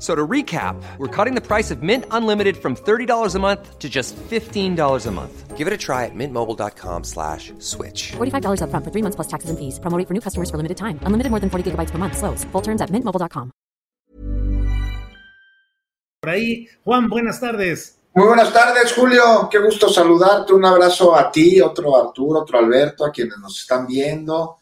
So to recap, we're cutting the price of Mint Unlimited from $30 a month to just $15 a month. Give it a try at mintmobile.com slash switch. $45 upfront for three months plus taxes and fees. Promote for new customers for limited time. Unlimited more than 40 gigabytes per month. Slows. Full terms at mintmobile.com. Por ahí, Juan, buenas tardes. Muy buenas tardes, Julio. Qué gusto saludarte. Un abrazo a ti, otro Arturo, otro Alberto, a quienes nos están viendo.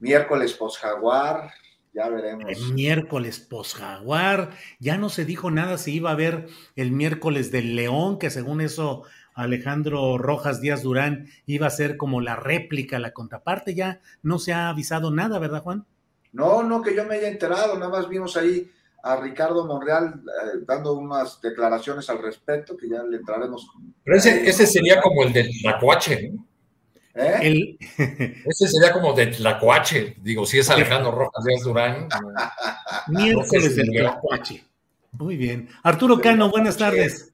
Miércoles post-jaguar. Ya veremos. El miércoles post-jaguar. Ya no se dijo nada si iba a haber el miércoles del León, que según eso Alejandro Rojas Díaz Durán iba a ser como la réplica, la contraparte. Ya no se ha avisado nada, ¿verdad, Juan? No, no que yo me haya enterado. Nada más vimos ahí a Ricardo Monreal eh, dando unas declaraciones al respecto, que ya le entraremos. Pero ese, ese sería como el del Tlacuache, ¿no? ¿Eh? El- Ese sería como de Tlacuache, digo, si es Alejandro Rojas Díaz Durán. miércoles del. Tlacuache. Muy bien. Arturo Cano, buenas tardes.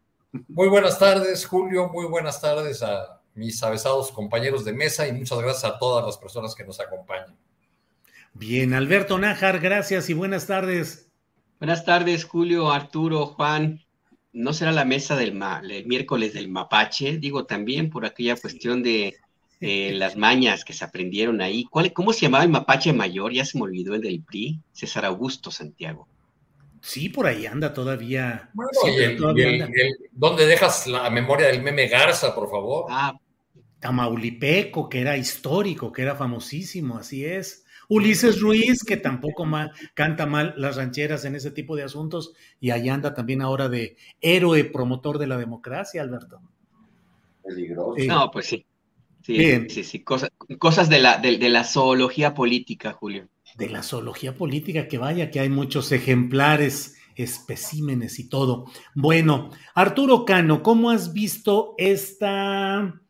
Muy buenas tardes, Julio, muy buenas tardes a mis avesados compañeros de mesa y muchas gracias a todas las personas que nos acompañan. Bien, Alberto Nájar, gracias y buenas tardes. Buenas tardes, Julio, Arturo, Juan. ¿No será la mesa del ma- el miércoles del mapache? Digo también por aquella cuestión de eh, las mañas que se aprendieron ahí. ¿Cuál, ¿Cómo se llamaba el mapache mayor? Ya se me olvidó el del PRI. César Augusto Santiago. Sí, por ahí anda todavía. Bueno, Sí, y pero el- todavía y el- anda. el- ¿dónde dejas la memoria del meme Garza, por favor? Ah, Tamaulipeco, que era histórico, que era famosísimo, así es. Ulises Ruiz, que tampoco ma- canta mal las rancheras en ese tipo de asuntos, y ahí anda también ahora de héroe promotor de la democracia, Alberto. Peligroso. Sí. no, pues sí. Sí, Bien. sí, sí. Cosas, cosas de, la, de, de la zoología política, Julio. De la zoología política, que vaya, que hay muchos ejemplares, especímenes y todo. Bueno, Arturo Cano, ¿cómo has visto esta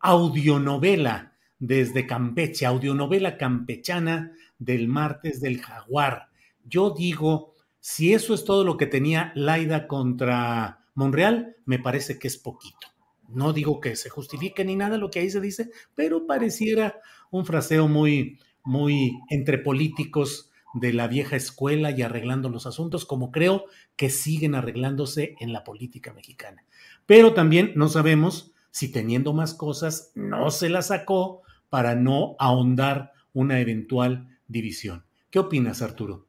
audionovela desde Campeche, audionovela campechana del martes del jaguar? Yo digo, si eso es todo lo que tenía Laida contra Monreal, me parece que es poquito. No digo que se justifique ni nada lo que ahí se dice, pero pareciera un fraseo muy, muy entre políticos de la vieja escuela y arreglando los asuntos, como creo que siguen arreglándose en la política mexicana. Pero también no sabemos si teniendo más cosas no se la sacó para no ahondar una eventual división. ¿Qué opinas, Arturo?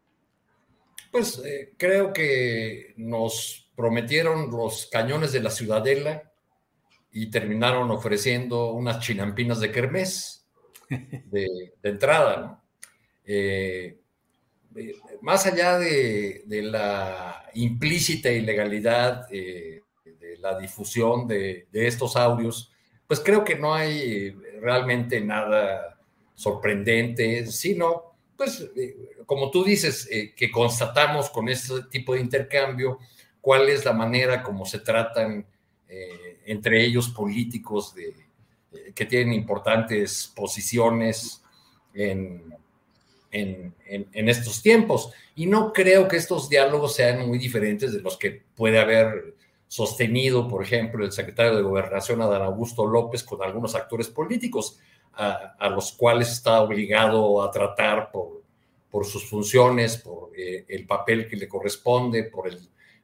Pues eh, creo que nos prometieron los cañones de la Ciudadela y terminaron ofreciendo unas chinampinas de kermés de, entrada, ¿no? Eh, eh, más allá de, la implícita ilegalidad eh, de la difusión de, estos audios, pues creo que no hay realmente nada sorprendente, sino, pues, como tú dices, que constatamos con este tipo de intercambio cuál es la manera como se tratan eh, entre ellos políticos eh, que tienen importantes posiciones en, estos tiempos. Y no creo que estos diálogos sean muy diferentes de los que puede haber sostenido, por ejemplo, el secretario de Gobernación, Adán Augusto López, con algunos actores políticos, a, los cuales está obligado a tratar por, por sus funciones, por eh, el papel que le corresponde, por el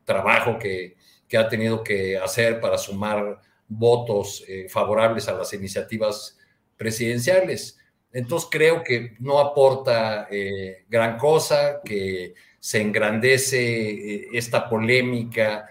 trabajo que, que ha tenido que hacer para sumar votos eh, favorables a las iniciativas presidenciales. Entonces creo que no aporta eh, gran cosa, que se engrandece eh, esta polémica,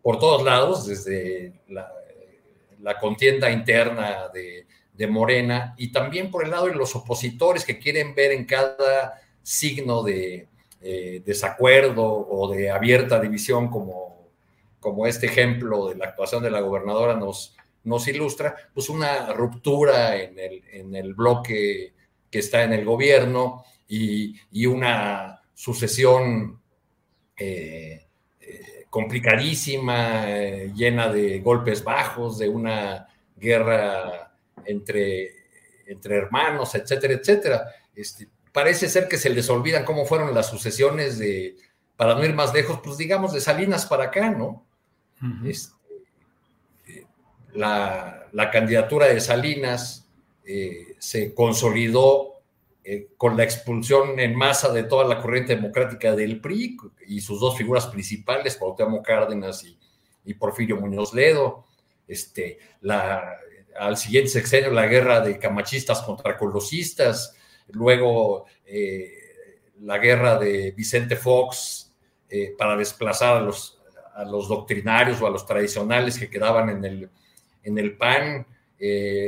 por todos lados, desde la, contienda interna de, Morena y también por el lado de los opositores que quieren ver en cada signo de eh, desacuerdo o de abierta división como, como este ejemplo de la actuación de la gobernadora nos, nos ilustra, pues una ruptura en el, en el bloque que está en el gobierno y, y una sucesión eh, eh, complicadísima, llena de golpes bajos, de una guerra entre, entre hermanos, etcétera, etcétera. Este, parece ser que se les olvidan cómo fueron las sucesiones de, para no ir más lejos, pues digamos de Salinas para acá, ¿no? Este, la, la, candidatura de Salinas se consolidó eh, con la expulsión en masa de toda la corriente democrática del PRI y sus dos figuras principales, Cuauhtémoc Cárdenas y, Porfirio Muñoz Ledo, este, la, al siguiente sexenio la guerra de camachistas contra colosistas, luego eh, la guerra de Vicente Fox eh, para desplazar a los, a los doctrinarios o a los tradicionales que quedaban en el, en el PAN,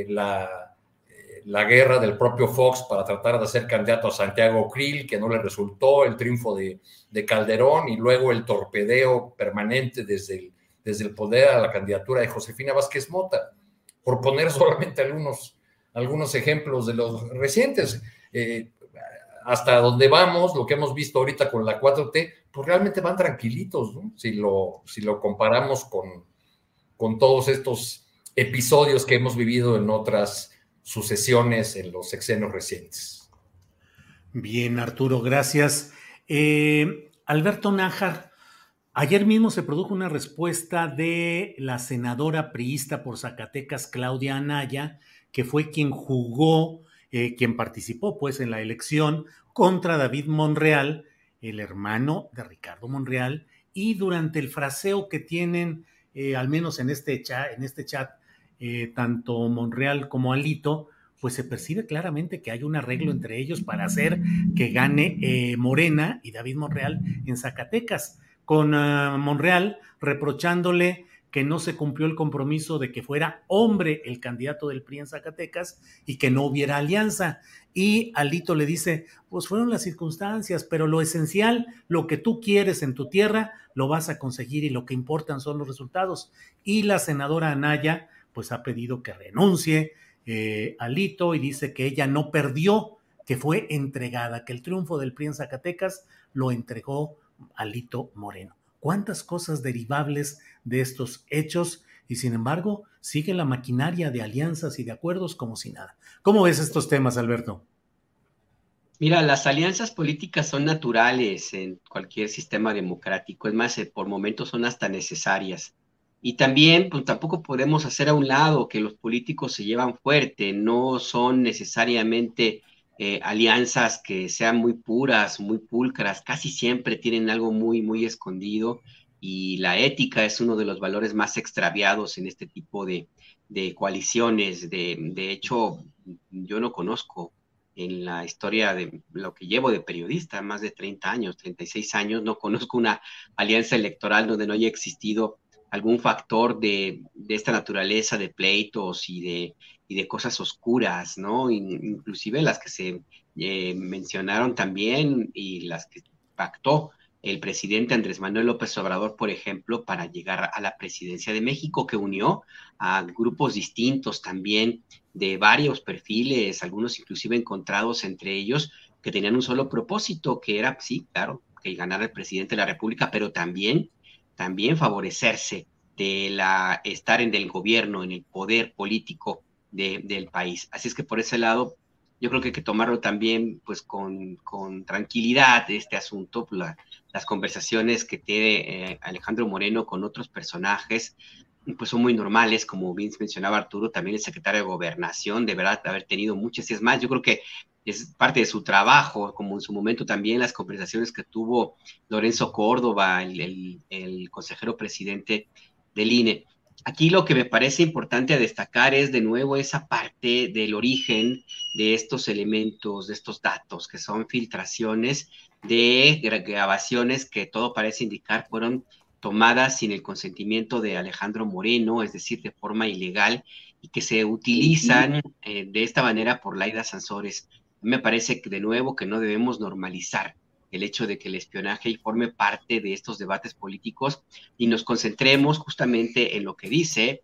la la guerra del propio Fox para tratar de hacer candidato a Santiago Krill, que no le resultó, el triunfo de, Calderón y luego el torpedeo permanente desde el, desde el poder a la candidatura de Josefina Vázquez Mota, por poner solamente algunos, algunos ejemplos de los recientes. Eh, hasta donde vamos, lo que hemos visto ahorita con la 4T, pues realmente van tranquilitos, si, lo, si lo comparamos con, con todos estos episodios que hemos vivido en otras sucesiones en los sexenios recientes. Bien, Arturo, gracias. Eh, Alberto Nájar, ayer mismo se produjo una respuesta de la senadora priista por Zacatecas, Claudia Anaya, que fue quien jugó, eh, quien participó pues en la elección contra David Monreal, el hermano de Ricardo Monreal, y durante el fraseo que tienen, eh, al menos en este chat, en este chat eh, tanto Monreal como Alito, pues se percibe claramente que hay un arreglo entre ellos para hacer que gane Morena y David Monreal en Zacatecas, con ah, Monreal reprochándole que no se cumplió el compromiso de que fuera hombre el candidato del PRI en Zacatecas y que no hubiera alianza. Y Alito le dice, pues fueron las circunstancias, pero lo esencial, lo que tú quieres en tu tierra, lo vas a conseguir y lo que importan son los resultados. Y la senadora Anaya pues ha pedido que renuncie eh, Alito y dice que ella no perdió, que fue entregada, que el triunfo del PRI en Zacatecas lo entregó Alito Moreno. ¿Cuántas cosas derivables de estos hechos? Y sin embargo, sigue la maquinaria de alianzas y de acuerdos como si nada. ¿Cómo ves estos temas, Alberto? Mira, las alianzas políticas son naturales en cualquier sistema democrático. Es más, eh, por momentos son hasta necesarias. Y también, pues tampoco podemos hacer a un lado que los políticos se llevan fuerte, no son necesariamente eh, alianzas que sean muy puras, muy pulcras, casi siempre tienen algo muy, muy escondido y la ética es uno de los valores más extraviados en este tipo de, coaliciones. De, de, hecho, yo no conozco en la historia de lo que llevo de periodista, más de 30 años, 36 años, no conozco una alianza electoral donde no haya existido algún factor de, esta naturaleza de pleitos y de, de cosas oscuras, ¿no? Inclusive las que se eh, mencionaron también y las que pactó el presidente Andrés Manuel López Obrador, por ejemplo, para llegar a la presidencia de México, que unió a grupos distintos también de varios perfiles, algunos inclusive encontrados entre ellos, que tenían un solo propósito, que era, sí, claro, que ganara el presidente de la República, pero también también favorecerse de la estar en el gobierno, en el poder político del país. Así es que por ese lado, yo creo que hay que tomarlo también pues con, con tranquilidad este asunto, pues, las conversaciones que tiene eh, Alejandro Moreno con otros personajes, pues son muy normales, como bien mencionaba Arturo, también el secretario de Gobernación, de verdad haber tenido muchas, y es más, yo creo que es parte de su trabajo, como en su momento también las conversaciones que tuvo Lorenzo Córdoba, el, consejero presidente del INE. Aquí lo que me parece importante destacar es de nuevo esa parte del origen de estos elementos, de estos datos, que son filtraciones de grabaciones que todo parece indicar fueron tomadas sin el consentimiento de Alejandro Moreno, es decir, de forma ilegal, y que se utilizan eh, de esta manera por Laida Sansores. Me parece que de nuevo que no debemos normalizar el hecho de que el espionaje forme parte de estos debates políticos y nos concentremos justamente en lo que dice,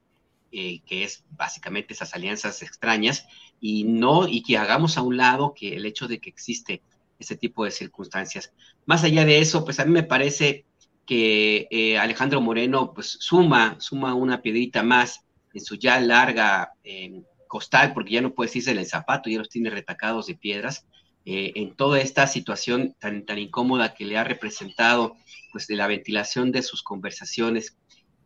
eh, que es básicamente esas alianzas extrañas, y no, y que hagamos a un lado que el hecho de que existe ese tipo de circunstancias. Más allá de eso, pues a mí me parece que eh, Alejandro Moreno pues suma, suma una piedrita más en su ya larga eh, costal, porque ya no puede decirse el zapato, ya los tiene retacados de piedras, eh, en toda esta situación tan, tan incómoda que le ha representado, pues de la ventilación de sus conversaciones.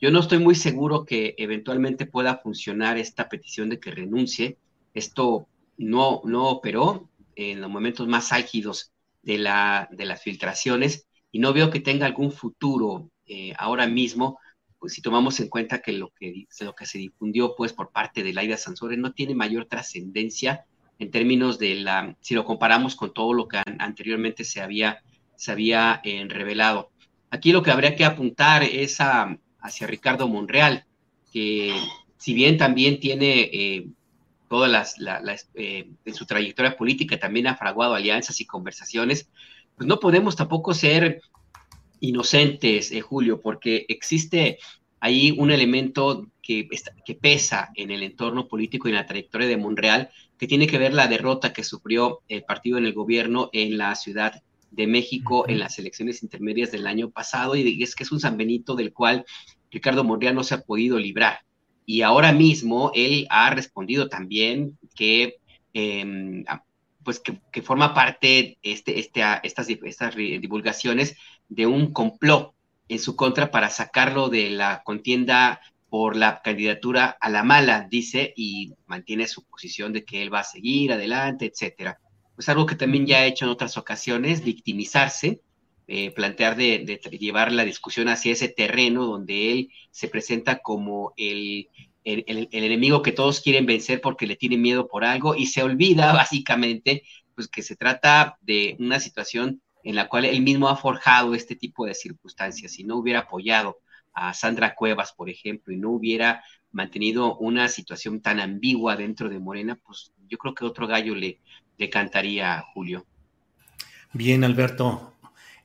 Yo no estoy muy seguro que eventualmente pueda funcionar esta petición de que renuncie. Esto no, no operó en los momentos más álgidos de, la, de las filtraciones y no veo que tenga algún futuro eh, ahora mismo, pues si tomamos en cuenta que lo que, lo que se difundió pues por parte de Laida Sansores no tiene mayor trascendencia en términos de la, si lo comparamos con todo lo que anteriormente se había, se había eh, revelado. Aquí lo que habría que apuntar es a, hacia Ricardo Monreal, que si bien también tiene eh, todas las, eh, en su trayectoria política, también ha fraguado alianzas y conversaciones, pues no podemos tampoco ser inocentes, Julio, porque existe ahí un elemento que, que pesa en el entorno político y en la trayectoria de Monreal, que tiene que ver la derrota que sufrió el partido en el gobierno en la Ciudad de México en las elecciones intermedias del año pasado, y es que es un San Benito del cual Ricardo Monreal no se ha podido librar. Y ahora mismo él ha respondido también que, em, pues que, forma parte este, este, estas, estas divulgaciones de un complot en su contra para sacarlo de la contienda por la candidatura a la mala, dice, y mantiene su posición de que él va a seguir adelante, etcétera. Pues algo que también ya ha hecho en otras ocasiones, victimizarse, eh, plantear de, llevar la discusión hacia ese terreno donde él se presenta como el, el, enemigo que todos quieren vencer porque le tienen miedo por algo y se olvida básicamente pues que se trata de una situación en la cual él mismo ha forjado este tipo de circunstancias. Si no hubiera apoyado a Sandra Cuevas, por ejemplo, y no hubiera mantenido una situación tan ambigua dentro de Morena, pues yo creo que otro gallo le, le cantaría a Julio. Bien, Alberto.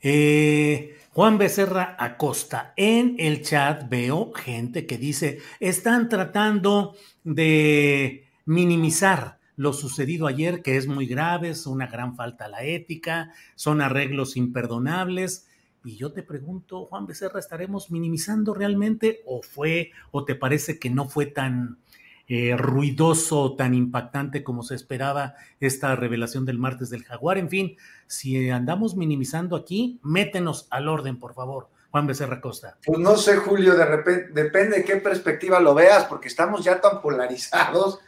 Eh, Juan Becerra Acosta, en el chat veo gente que dice, están tratando de minimizar lo sucedido ayer, que es muy grave, es una gran falta a la ética, son arreglos imperdonables y yo te pregunto, Juan Becerra, ¿estaremos minimizando realmente o fue, o te parece que no fue tan eh, ruidoso, tan impactante como se esperaba esta revelación del martes del jaguar? En fin, si andamos minimizando aquí, métenos al orden, por favor. Juan Becerra Costa. Pues no sé, Julio, de repente, depende de qué perspectiva lo veas, porque estamos ya tan polarizados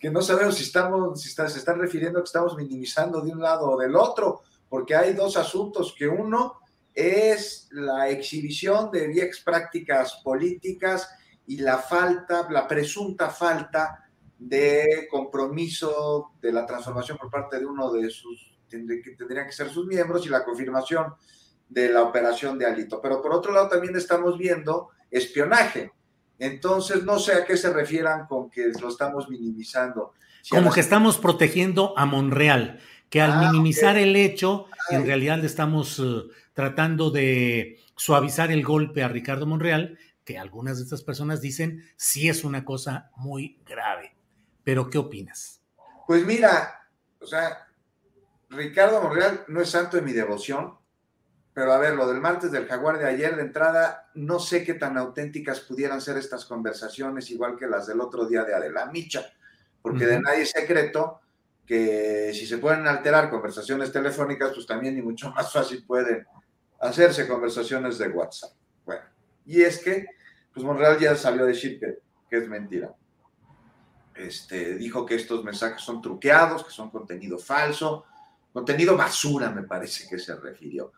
que no sabemos si estamos, si se están refiriendo a que estamos minimizando de un lado o del otro, porque hay dos asuntos, que uno es la exhibición de viejas prácticas políticas y la falta, la presunta falta de compromiso de la transformación por parte de uno de sus, que tendrían que ser sus miembros y la confirmación de la operación de Alito. Pero por otro lado también estamos viendo espionaje. Entonces, no sé a qué se refieran con que lo estamos minimizando. Como que estamos protegiendo a Monreal, que al ah, minimizar el hecho, en realidad le estamos eh, tratando de suavizar el golpe a Ricardo Monreal, que algunas de estas personas dicen sí es una cosa muy grave. Pero, ¿qué opinas? Pues mira, o sea, Ricardo Monreal no es santo de mi devoción, pero a ver, lo del martes del jaguar de ayer de entrada, no sé qué tan auténticas pudieran ser estas conversaciones, igual que las del otro día de Adela Micha, porque de nadie es secreto que si se pueden alterar conversaciones telefónicas, pues también y mucho más fácil pueden hacerse conversaciones de WhatsApp. Bueno, y es que, pues Monreal ya salió a decir que, que es mentira. Este, dijo que estos mensajes son truqueados, que son contenido falso, contenido basura, me parece que se refirió.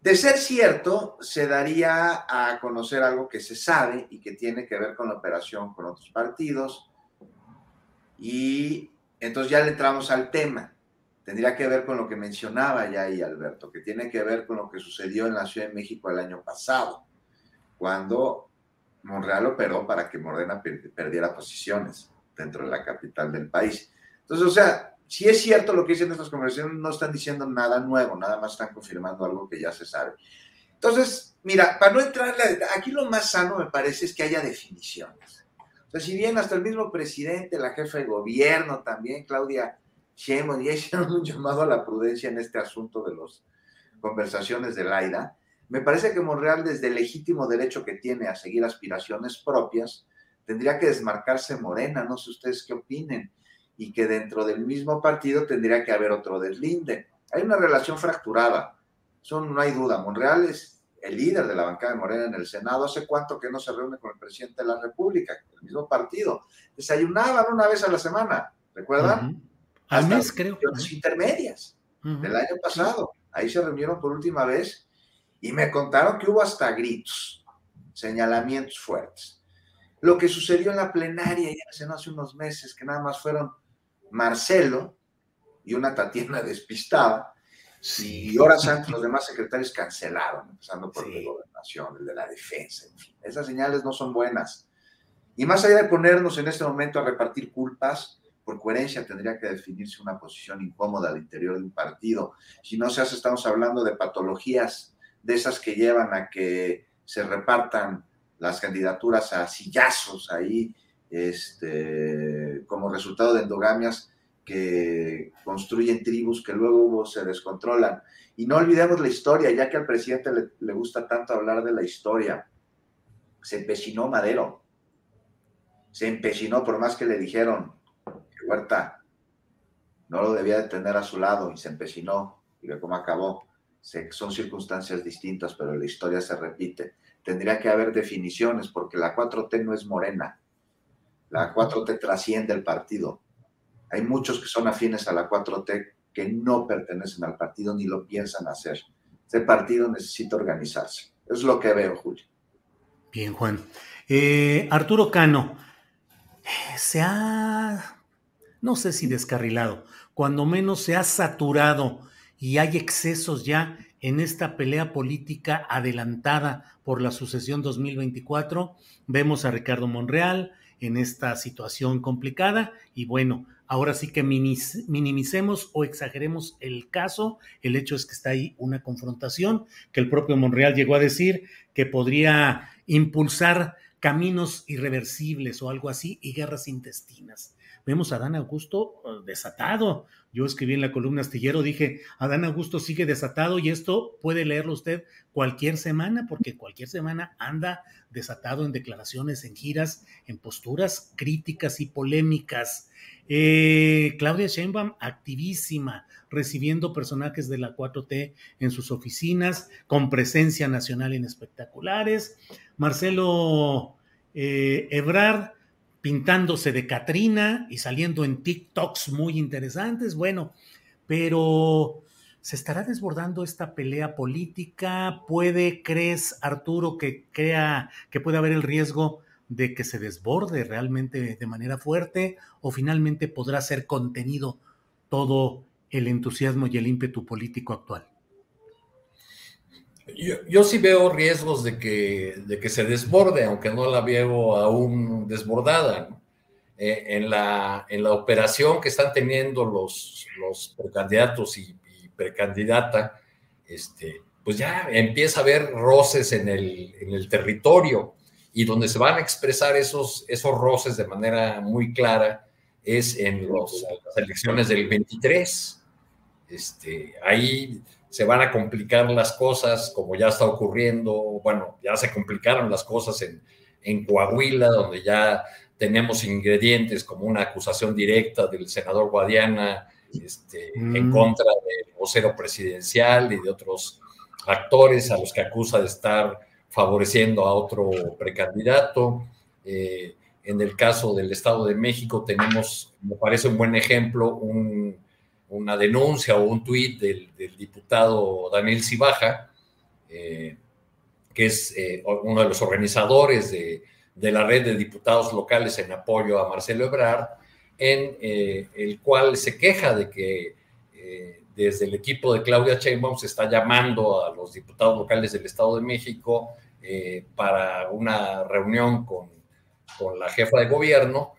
De ser cierto, se daría a conocer algo que se sabe y que tiene que ver con la operación con otros partidos. Y entonces ya le entramos al tema tendría que ver con lo que mencionaba ya ahí Alberto, que tiene que ver con lo que sucedió en la Ciudad de México el año pasado. cuando Monreal operó para que Morena perdiera posiciones dentro de la capital del país. Entonces, o sea, si es cierto lo que dicen estas conversaciones, no están diciendo nada nuevo, nada más están confirmando algo que ya se sabe. Entonces, mira, para no entrar, aquí lo más sano me parece es que haya definiciones. O sea, si bien hasta el mismo presidente, la jefa de gobierno también, Claudia Sheinbaum, ya hicieron un llamado a la prudencia en este asunto de las conversaciones de Laida, me parece que Monreal, desde el legítimo derecho que tiene a seguir aspiraciones propias, tendría que desmarcarse Morena, no sé ustedes qué opinen, y que dentro del mismo partido tendría que haber otro deslinde. Hay una relación fracturada, eso no hay duda. Monreal es el líder de la bancada de Morena en el Senado. ¿Hace cuánto que no se reúne con el presidente de la República, el mismo partido? Desayunaban una vez a la semana, ¿recuerdan? Al mes, creo. Las intermedias del año pasado. Ahí se reunieron por última vez y me contaron que hubo hasta gritos, señalamientos fuertes. Lo que sucedió en la plenaria ya hace unos meses, que nada más fueron Marcelo y una Tatiana despistada, y horas antes los demás secretarios cancelaron, empezando por el de gobernación, el de la defensa, en fin. Esas señales no son buenas. Y más allá de ponernos en este momento a repartir culpas, por coherencia tendría que definirse una posición incómoda al interior de un partido. Si no se hace, estamos hablando de patologías de esas que llevan a que se repartan las candidaturas a sillazos ahí, este, como resultado de endogamias que construyen tribus que luego se descontrolan. Y no olvidemos la historia, ya que al presidente le, gusta tanto hablar de la historia. Se empecinó Madero. Se empecinó por más que le dijeron que Huerta no lo debía de tener a su lado y se empecinó. Y ve cómo acabó. son circunstancias distintas, pero la historia se repite. Tendría que haber definiciones porque la 4T no es morena. La 4T trasciende el partido hay muchos que son afines a la 4T que no pertenecen al partido ni lo piensan hacer. Este partido necesita organizarse. Es lo que veo, Julio. Bien, Juan. Eh, Arturo Cano, se ha, no sé si descarrilado, cuando menos se ha saturado y hay excesos ya en esta pelea política adelantada por la sucesión 2024. Vemos a Ricardo Monreal en esta situación complicada y bueno, Ahora sí que minimicemos o exageremos el caso. El hecho es que está ahí una confrontación que el propio Monreal llegó a decir que podría impulsar caminos irreversibles o algo así y guerras intestinas. Vemos a Adán Augusto uh, desatado. Yo escribí en la columna astillero, dije, Adán Augusto sigue desatado y esto puede leerlo usted cualquier semana, porque cualquier semana anda desatado en declaraciones, en giras, en posturas críticas y polémicas. Eh, Claudia Sheinbaum, activísima, recibiendo personajes de la 4T en sus oficinas, con presencia nacional en espectaculares. Marcelo eh, pintándose de Catrina y saliendo en TikToks muy interesantes. Bueno, pero ¿se estará desbordando esta pelea política? ¿Puede, crees, Arturo, que crea que puede haber el riesgo de que se desborde realmente de manera fuerte o finalmente podrá ser contenido todo el entusiasmo y el ímpetu político actual? Yo, sí veo riesgos de que, de que se desborde, aunque no la veo aún desbordada. Eh, en, la, en la operación que están teniendo los, los precandidatos y, y, precandidata, este, pues ya empieza a haber roces en el, en el territorio y donde se van a expresar esos, esos roces de manera muy clara es en los, las elecciones del 23. Este, ahí se van a complicar las cosas, como ya está ocurriendo, bueno, ya se complicaron las cosas en, en Coahuila, donde ya tenemos ingredientes como una acusación directa del senador Guadiana este, en mm. contra del vocero presidencial y de otros actores a los que acusa de estar favoreciendo a otro precandidato. Eh, en el caso del Estado de México tenemos, me parece un buen ejemplo, una denuncia o un tuit del, diputado Daniel Cibaja, eh, que es eh, uno de los organizadores de, la red de diputados locales en apoyo a Marcelo Ebrard, en el cual se queja de que desde el equipo de Claudia Sheinbaum se está llamando a los diputados locales del Estado de México eh, para una reunión con, con, la jefa de gobierno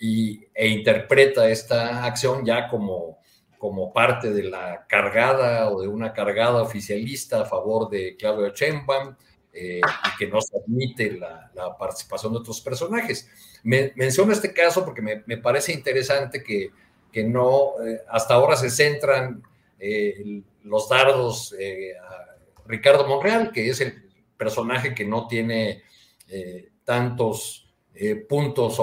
e interpreta esta acción ya como, como parte de la cargada o de una cargada oficialista a favor de Claudio Sheinbaum y que no se admite la, participación de otros personajes. Me, menciono este caso porque me, me parece interesante que, que no, hasta ahora se centran eh, los dardos eh, a Ricardo Monreal, que es el personaje que no tiene eh, puntos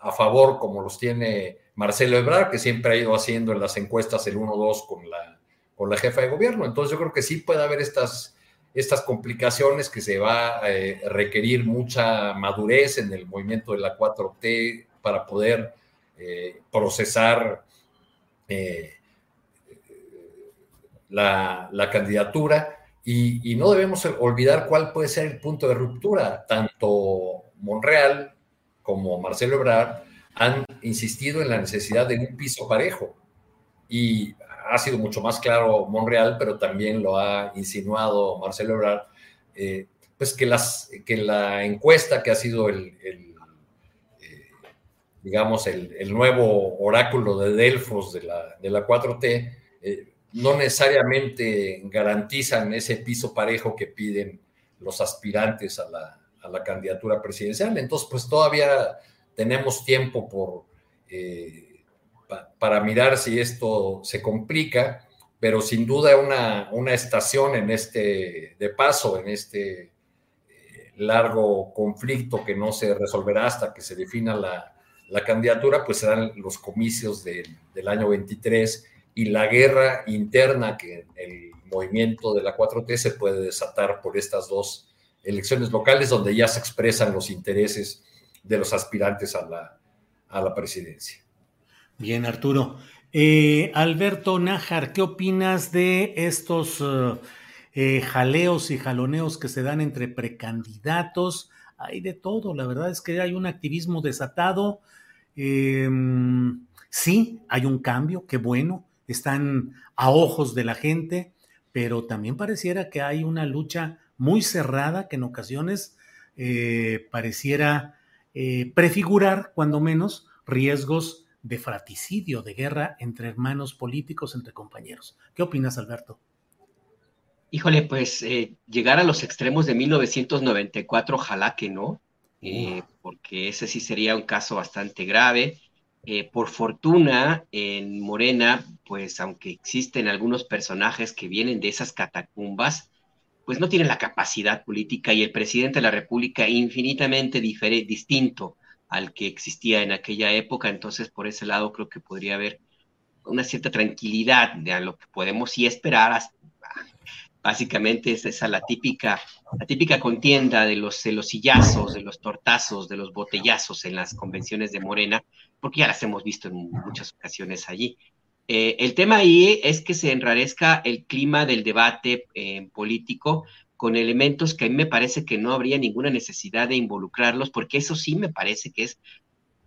a favor como los tiene Marcelo Ebrard, que siempre ha ido haciendo en las encuestas el 1-2 con la, con la jefa de gobierno. Entonces yo creo que sí puede haber estas, estas complicaciones que se va a requerir mucha madurez en el movimiento de la 4T para poder procesar la, candidatura y, no debemos olvidar cuál puede ser el punto de ruptura. Tanto Monreal como Marcelo Ebrard han insistido en la necesidad de un piso parejo. Y ha sido mucho más claro Monreal, pero también lo ha insinuado Marcelo Ebrard, eh, pues que, las, que la encuesta que ha sido el, eh, digamos, el, nuevo oráculo de Delfos de la, de la 4T, no necesariamente garantizan ese piso parejo que piden los aspirantes a la, candidatura presidencial. Entonces, pues todavía tenemos tiempo por, eh, para mirar si esto se complica, pero sin duda una, una estación en este, de paso, en este eh, largo conflicto que no se resolverá hasta que se defina la, candidatura, pues serán los comicios del año 23 y la guerra interna que el movimiento de la 4T se puede desatar por estas dos elecciones locales donde ya se expresan los intereses de los aspirantes a la, a la presidencia. Bien, Arturo. Eh, Alberto Nájar, ¿qué opinas de estos eh, eh, jaleos y jaloneos que se dan entre precandidatos? Hay de todo, la verdad es que hay un activismo desatado. Em, sí, hay un cambio, qué bueno están a ojos de la gente, pero también pareciera que hay una lucha muy cerrada que en ocasiones eh, pareciera eh, prefigurar, cuando menos, riesgos de fraticidio, de guerra entre hermanos políticos, entre compañeros. ¿Qué opinas, Alberto? Híjole, pues eh, llegar a los extremos de 1994, ojalá que no, porque ese sí sería un caso bastante grave. Eh, por fortuna, en Morena, pues aunque existen algunos personajes que vienen de esas catacumbas, pues no tienen la capacidad política y el presidente de la República infinitamente distinto al que existía en aquella época. Entonces, por ese lado, creo que podría haber una cierta tranquilidad de lo que podemos y esperar básicamente es esa la típica, la típica contienda de los, de los sillazos, de los tortazos, de los botellazos en las convenciones de Morena, porque ya las hemos visto en muchas ocasiones allí. Eh, el tema ahí es que se enrarezca el clima del debate eh, político con elementos que a mí me parece que no habría ninguna necesidad de involucrarlos, porque eso sí me parece que es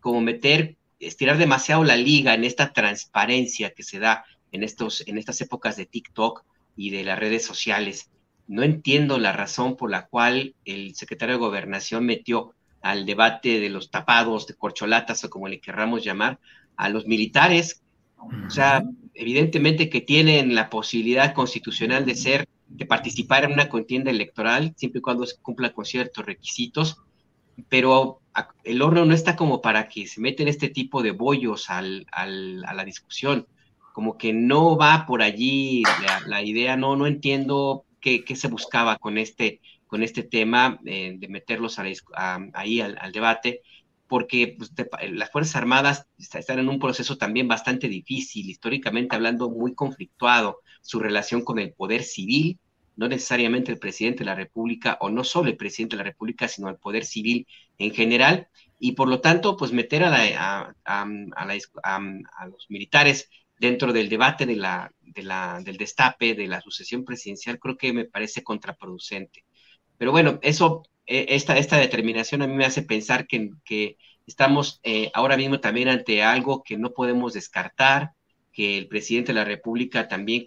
como meter, estirar demasiado la liga en esta transparencia que se da en, estos, en estas épocas de TikTok, y de las redes sociales. No entiendo la razón por la cual el secretario de Gobernación metió al debate de los tapados, de corcholatas o como le querramos llamar, a los militares. O sea, evidentemente que tienen la posibilidad constitucional de ser, de participar en una contienda electoral, siempre y cuando se cumpla con ciertos requisitos, pero el horno no está como para que se meten este tipo de bollos al, al, a la discusión. Como que no va por allí la, idea, no, no entiendo qué, se buscaba con este, con este tema eh, de meterlos ahí al, debate, porque pues, las Fuerzas Armadas están en un proceso también bastante difícil, históricamente hablando muy conflictuado, su relación con el poder civil, no necesariamente el presidente de la República, o no solo el presidente de la República, sino el poder civil en general, y por lo tanto, pues meter a, los militares dentro del debate de la, del destape de la sucesión presidencial, creo que me parece contraproducente. Pero bueno, eso, esta, esta determinación a mí me hace pensar que, que estamos eh, ahora mismo también ante algo que no podemos descartar, que el presidente de la República también,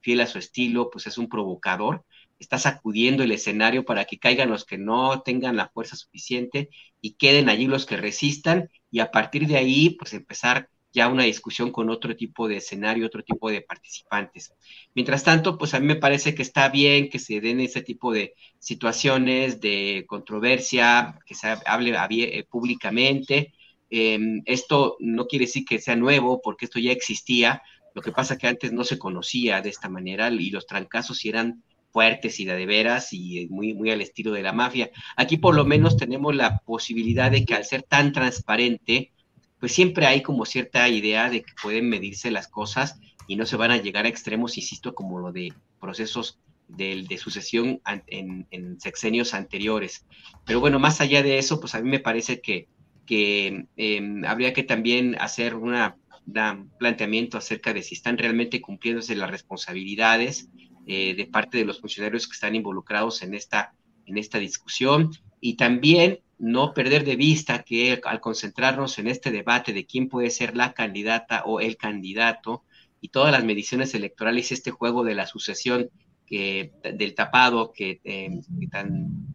fiel a su estilo, pues es un provocador está sacudiendo el escenario para que caigan los que no tengan la fuerza suficiente y queden allí los que resistan y a partir de ahí pues empezar ya una discusión con otro tipo de escenario, otro tipo de participantes. Mientras tanto, pues a mí me parece que está bien que se den ese tipo de situaciones de controversia, que se hable eh, públicamente. Em, esto no quiere decir que sea nuevo, porque esto ya existía. Lo que pasa que antes no se conocía de esta manera y los trancazos eran fuertes y de, veras y muy, muy al estilo de la mafia. Aquí por lo menos tenemos la posibilidad de que al ser tan transparente, pues siempre hay como cierta idea de que pueden medirse las cosas y no se van a llegar a extremos, insisto, como lo de procesos de, de sucesión en, en, sexenios anteriores. Pero bueno, más allá de eso, pues a mí me parece que, que em, habría que también hacer una, un planteamiento acerca de si están realmente cumpliéndose las responsabilidades eh, de parte de los funcionarios que están involucrados en esta, en esta discusión y también no perder de vista que al concentrarnos en este debate de quién puede ser la candidata o el candidato y todas las mediciones electorales, este juego de la sucesión que, del tapado que, eh, tan,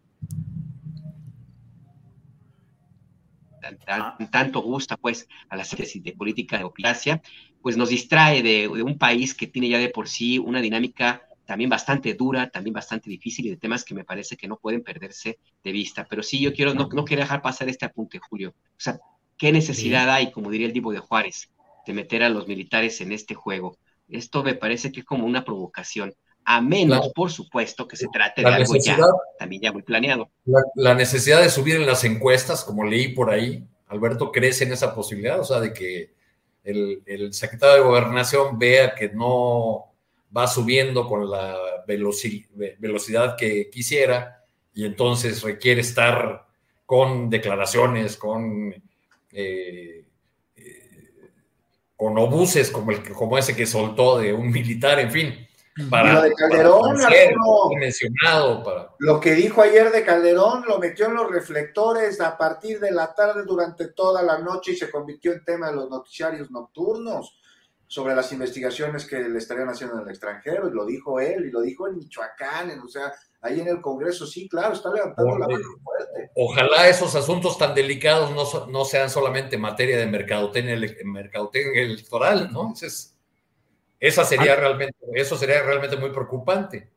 ah. tanto gusta pues a la síntesis de política de operacia, pues nos distrae de, un país que tiene ya de por sí una dinámica también bastante dura, también bastante difícil y de temas que me parece que no pueden perderse de vista. Pero sí, yo quiero, no, no quiero dejar pasar este apunte, Julio. O sea, ¿qué necesidad hay, como diría el Divo de Juárez, de meter a los militares en este juego? Esto me parece que es como una provocación, a menos, por supuesto, que se trate de algo ya, también ya muy planeado. La, necesidad de subir en las encuestas, como leí por ahí, Alberto, crece en esa posibilidad, o sea, de que el, el secretario de Gobernación vea que no va subiendo con la velocidad que quisiera y entonces requiere estar con declaraciones, con, eh, eh, con obuses como, el, como ese que soltó de un militar, en fin. Para, lo de Calderón, mencionado para... lo que dijo ayer de Calderón lo metió en los reflectores a partir de la tarde durante toda la noche y se convirtió en tema de los noticiarios nocturnos sobre las investigaciones que le estarían haciendo en el extranjero, y lo dijo él, y lo dijo en Michoacán, o sea, ahí en el Congreso, sí, claro, está levantando la mano fuerte. Ojalá esos asuntos tan delicados no, no sean solamente materia de mercadotecnia, mercadotecnia electoral, ¿no? Entonces, esa sería realmente, eso sería realmente muy preocupante.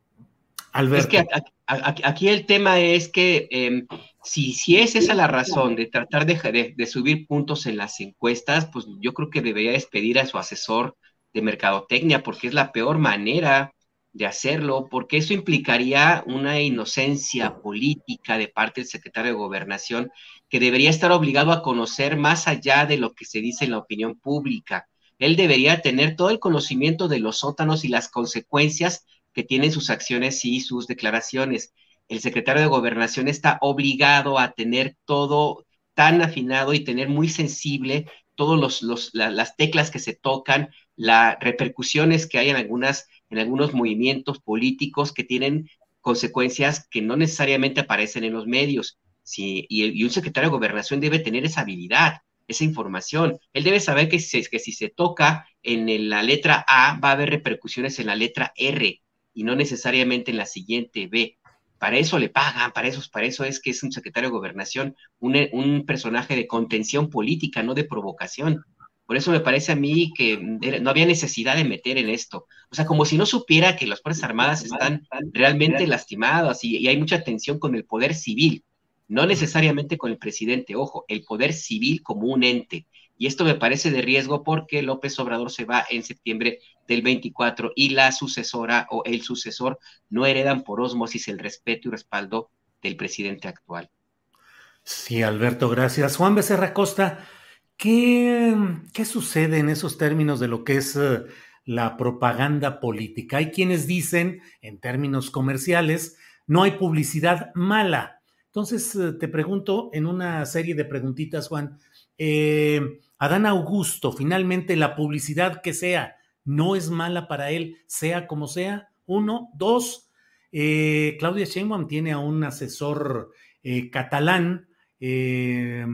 Es que aquí, el tema es que em, si, si es esa la razón de tratar de, de, subir puntos en las encuestas, pues yo creo que debería despedir a su asesor de mercadotecnia, porque es la peor manera de hacerlo, porque eso implicaría una inocencia política de parte del secretario de Gobernación, que debería estar obligado a conocer más allá de lo que se dice en la opinión pública. Él debería tener todo el conocimiento de los sótanos y las consecuencias que tienen sus acciones y sus declaraciones. El secretario de Gobernación está obligado a tener todo tan afinado y tener muy sensible todas los, las teclas que se tocan, las repercusiones que hay en, algunas, en algunos movimientos políticos que tienen consecuencias que no necesariamente aparecen en los medios. Sí, y, un secretario de gobernación debe tener esa habilidad, esa información. Él debe saber que, que si se toca en la letra A, va a haber repercusiones en la letra R y no necesariamente en la siguiente B. Para eso le pagan, para eso, para eso es que es un secretario de gobernación, un, personaje de contención política, no de provocación. Por eso me parece a mí que no había necesidad de meter en esto. O sea, como si no supiera que las Fuerzas Armadas están realmente lastimadas y, hay mucha tensión con el poder civil, no necesariamente con el presidente, ojo, el poder civil como un ente. Y esto me parece de riesgo porque López Obrador se va en septiembre del 24 y la sucesora o el sucesor no heredan por osmosis el respeto y respaldo del presidente actual. Sí, Alberto, gracias. Juan Becerra Costa, ¿qué, qué sucede en esos términos de lo que es eh, la propaganda política? Hay quienes dicen, en términos comerciales, no hay publicidad mala. Entonces, eh, te pregunto en una serie de preguntitas, Juan, eh, Adán Augusto, finalmente la publicidad que sea, no es mala para él, sea como sea. Uno, dos, eh, Claudia Sheinbaum tiene a un asesor eh, catalán, eh,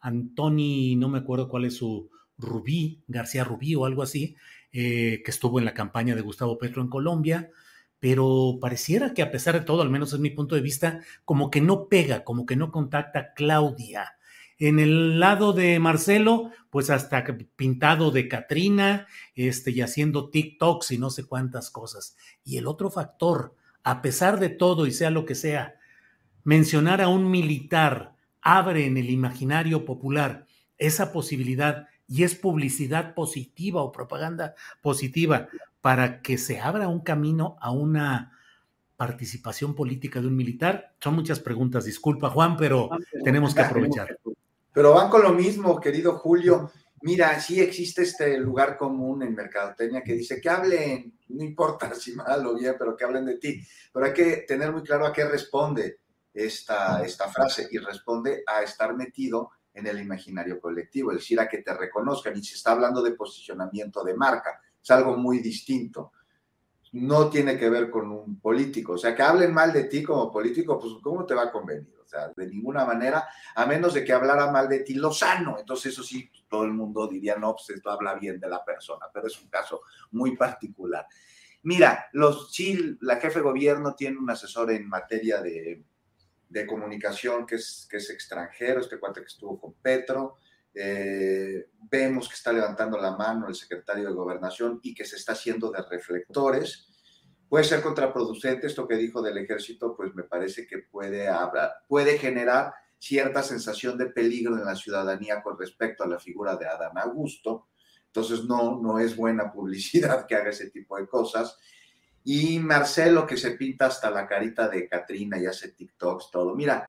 Antoni, no me acuerdo cuál es su Rubí, García Rubí o algo así, que estuvo en la campaña de Gustavo Petro en Colombia. pero pareciera que a pesar de todo, al menos es mi punto de vista, como que no pega, como que no contacta a Claudia. En el lado de Marcelo, pues hasta pintado de Catrina, este, y haciendo TikToks y no sé cuántas cosas. Y el otro factor, a pesar de todo y sea lo que sea, mencionar a un militar abre en el imaginario popular esa posibilidad y es publicidad positiva o propaganda positiva para que se abra un camino a una participación política de un militar? Son muchas preguntas, disculpa Juan, pero tenemos que aprovechar. Pero van con lo mismo, querido Julio. Mira, sí existe este lugar común en Mercadotecnia que dice que hablen, no importa si mal o bien, pero que hablen de ti. Pero hay que tener muy claro a qué responde esta, esta frase y responde a estar metido en el imaginario colectivo, es decir, a que te reconozcan. Y se está hablando de posicionamiento de marca, es algo muy distinto. No tiene que ver con un político. O sea, que hablen mal de ti como político, pues ¿cómo te va a convenir? O sea, de ninguna manera, a menos de que hablara mal de ti Lozano. Entonces, eso sí, todo el mundo diría, no, pues esto habla bien de la persona, pero es un caso muy particular. Mira, los, sí, la jefe de gobierno tiene un asesor en materia de, de comunicación que es, que es extranjero, este cuate que estuvo con Petro. Eh, vemos que está levantando la mano el secretario de Gobernación y que se está haciendo de reflectores puede ser contraproducente esto que dijo del ejército, pues me parece que puede, hablar, puede generar cierta sensación de peligro en la ciudadanía con respecto a la figura de Adán Augusto. Entonces no, no es buena publicidad que haga ese tipo de cosas. Y Marcelo que se pinta hasta la carita de Katrina y hace TikToks, todo. Mira.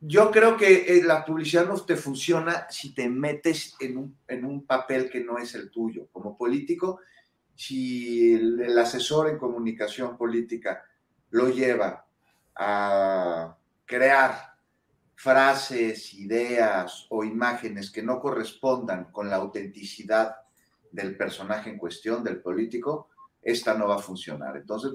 Yo creo que eh, la publicidad no te funciona si te metes en un, papel que no es el tuyo. Como político, si el, el asesor en comunicación política lo lleva a crear frases, ideas o imágenes que no correspondan con la autenticidad del personaje en cuestión, del político, esta no va a funcionar. Entonces,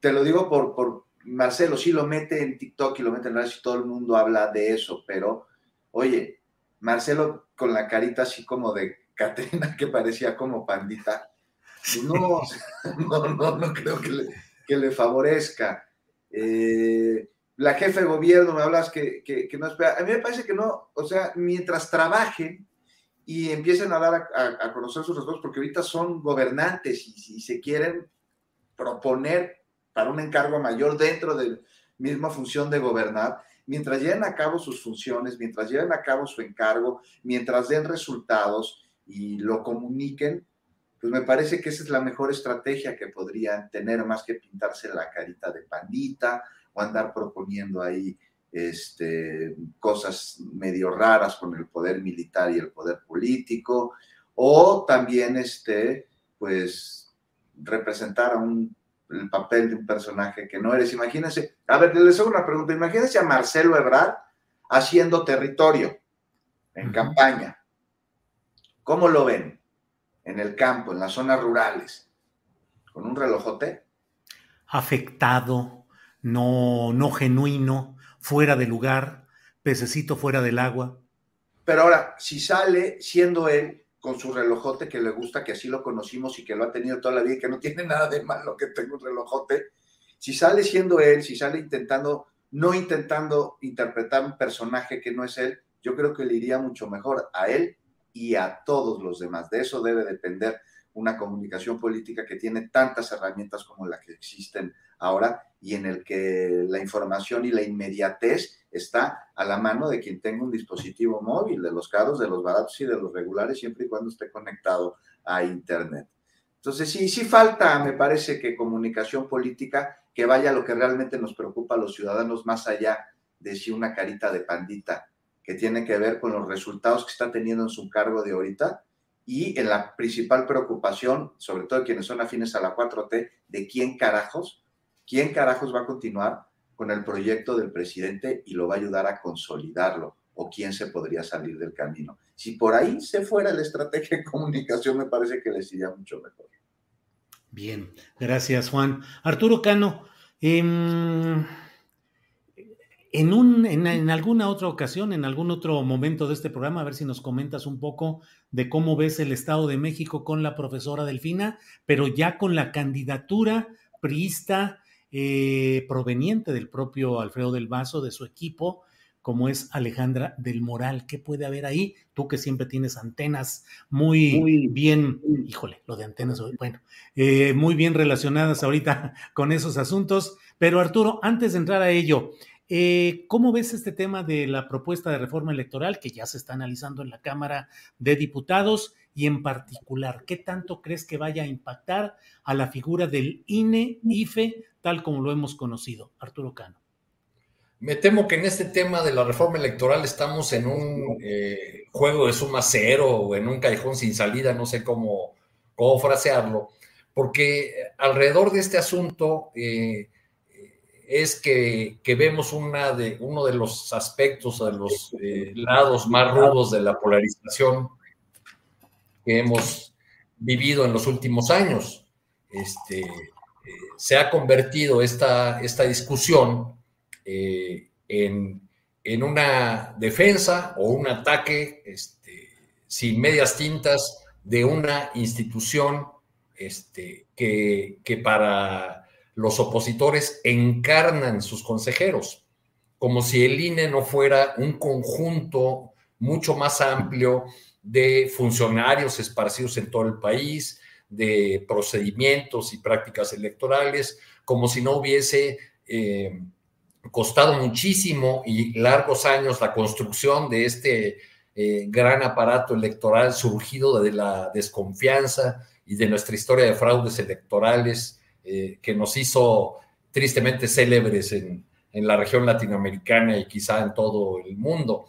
te lo digo por, Marcelo sí lo mete en TikTok y lo mete en redes y todo el mundo habla de eso, pero oye, Marcelo con la carita así como de Catrina que parecía como pandita, pues no, no, no, no creo que le, que le favorezca. Eh, la jefe de gobierno, me hablas que, que, que, no espera. A mí me parece que no, o sea, mientras trabajen y empiecen a dar a, a, a conocer sus resultados, porque ahorita son gobernantes y si se quieren proponer para un encargo mayor dentro de misma función de gobernar, mientras lleven a cabo sus funciones, mientras lleven a cabo su encargo, mientras den resultados y lo comuniquen, pues me parece que esa es la mejor estrategia que podrían tener, más que pintarse la carita de pandita o andar proponiendo ahí este, cosas medio raras con el poder militar y el poder político, o también este, pues representar a un el papel de un personaje que no eres. Imagínense, a ver, les hago una pregunta. Imagínense a Marcelo Ebrard haciendo territorio en campaña. ¿Cómo lo ven? En el campo, en las zonas rurales, con un relojote. Afectado, no, no genuino, fuera de lugar, pececito fuera del agua. Pero ahora, si sale siendo él con su relojote que le gusta, que así lo conocimos y que lo ha tenido toda la vida y que no tiene nada de malo que tenga un relojote, si sale siendo él, si sale intentando, no intentando interpretar un personaje que no es él, yo creo que le iría mucho mejor a él y a todos los demás. De eso debe depender una comunicación política que tiene tantas herramientas como la que existen ahora y en el que la información y la inmediatez está a la mano de quien tenga un dispositivo móvil, de los caros, de los baratos y de los regulares, siempre y cuando esté conectado a Internet. Entonces, sí, sí falta, me parece que comunicación política que vaya a lo que realmente nos preocupa a los ciudadanos, más allá de si una carita de pandita, que tiene que ver con los resultados que está teniendo en su cargo de ahorita y en la principal preocupación, sobre todo quienes son afines a la 4T, de quién carajos, quién carajos va a continuar con el proyecto del presidente y lo va a ayudar a consolidarlo o quién se podría salir del camino. Si por ahí se fuera la estrategia de comunicación, me parece que les iría mucho mejor. Bien, gracias Juan. Arturo Cano, em, en, un, en, alguna otra ocasión, en algún otro momento de este programa, a ver si nos comentas un poco de cómo ves el Estado de México con la profesora Delfina, pero ya con la candidatura priista eh, proveniente del propio Alfredo del Vaso, de su equipo, como es Alejandra del Moral. ¿Qué puede haber ahí? Tú que siempre tienes antenas muy, bien, híjole, lo de antenas, bueno, eh, muy bien relacionadas ahorita con esos asuntos. Pero Arturo, antes de entrar a ello, eh, ¿Cómo ves este tema de la propuesta de reforma electoral que ya se está analizando en la Cámara de Diputados y en particular, qué tanto crees que vaya a impactar a la figura del INE, IFE, tal como lo hemos conocido? Arturo Cano. Me temo que en este tema de la reforma electoral estamos en un eh, juego de suma cero o en un callejón sin salida, no sé cómo, cómo frasearlo, porque alrededor de este asunto eh, es que, vemos una de, uno de los aspectos, de los eh, lados más rudos de la polarización que hemos vivido en los últimos años. Este, eh, se ha convertido esta, esta discusión eh, en, una defensa o un ataque este, sin medias tintas de una institución este, que, que para los opositores encarnan sus consejeros, como si el INE no fuera un conjunto mucho más amplio de funcionarios esparcidos en todo el país, de procedimientos y prácticas electorales, como si no hubiese eh, costado muchísimo y largos años la construcción de este eh, gran aparato electoral surgido de la desconfianza y de nuestra historia de fraudes electorales eh, que nos hizo tristemente célebres en, la región latinoamericana y quizá en todo el mundo.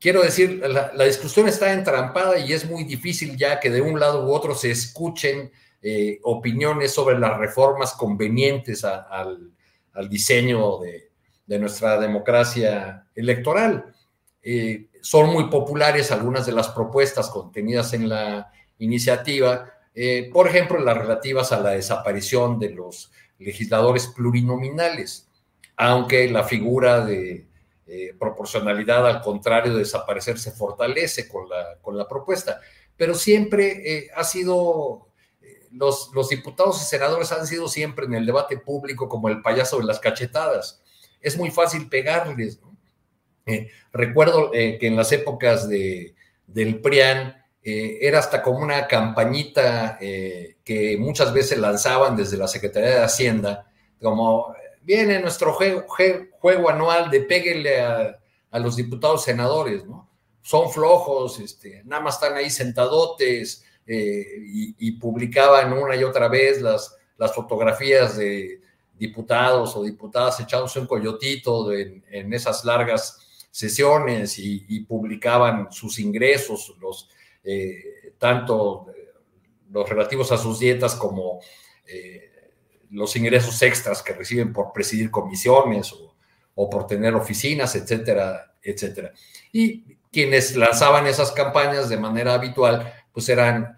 Quiero decir, la, discusión está entrampada y es muy difícil ya que de un lado u otro se escuchen eh, opiniones sobre las reformas convenientes al, diseño de, nuestra democracia electoral. son muy populares algunas de las propuestas contenidas en la iniciativa, eh, por ejemplo, las relativas a la desaparición de los legisladores plurinominales, aunque la figura de eh, proporcionalidad, al contrario de desaparecer, se fortalece con la, con la propuesta. Pero siempre eh, ha sido, los, los diputados y senadores han sido siempre en el debate público como el payaso de las cachetadas. Es muy fácil pegarles. recuerdo que en las épocas de, del PRIAN, eh, era hasta como una campañita eh, que muchas veces lanzaban desde la Secretaría de Hacienda, como viene nuestro juego, anual de péguele a, los diputados senadores, ¿no? Son flojos, este, nada más están ahí sentadotes eh, y, publicaban una y otra vez las, las fotografías de diputados o diputadas echándose un coyotito en, esas largas sesiones y, publicaban sus ingresos, los, eh, tanto eh, los relativos a sus dietas como los ingresos extras que reciben por presidir comisiones o, por tener oficinas, etcétera, etcétera. Y quienes lanzaban esas campañas de manera habitual, pues eran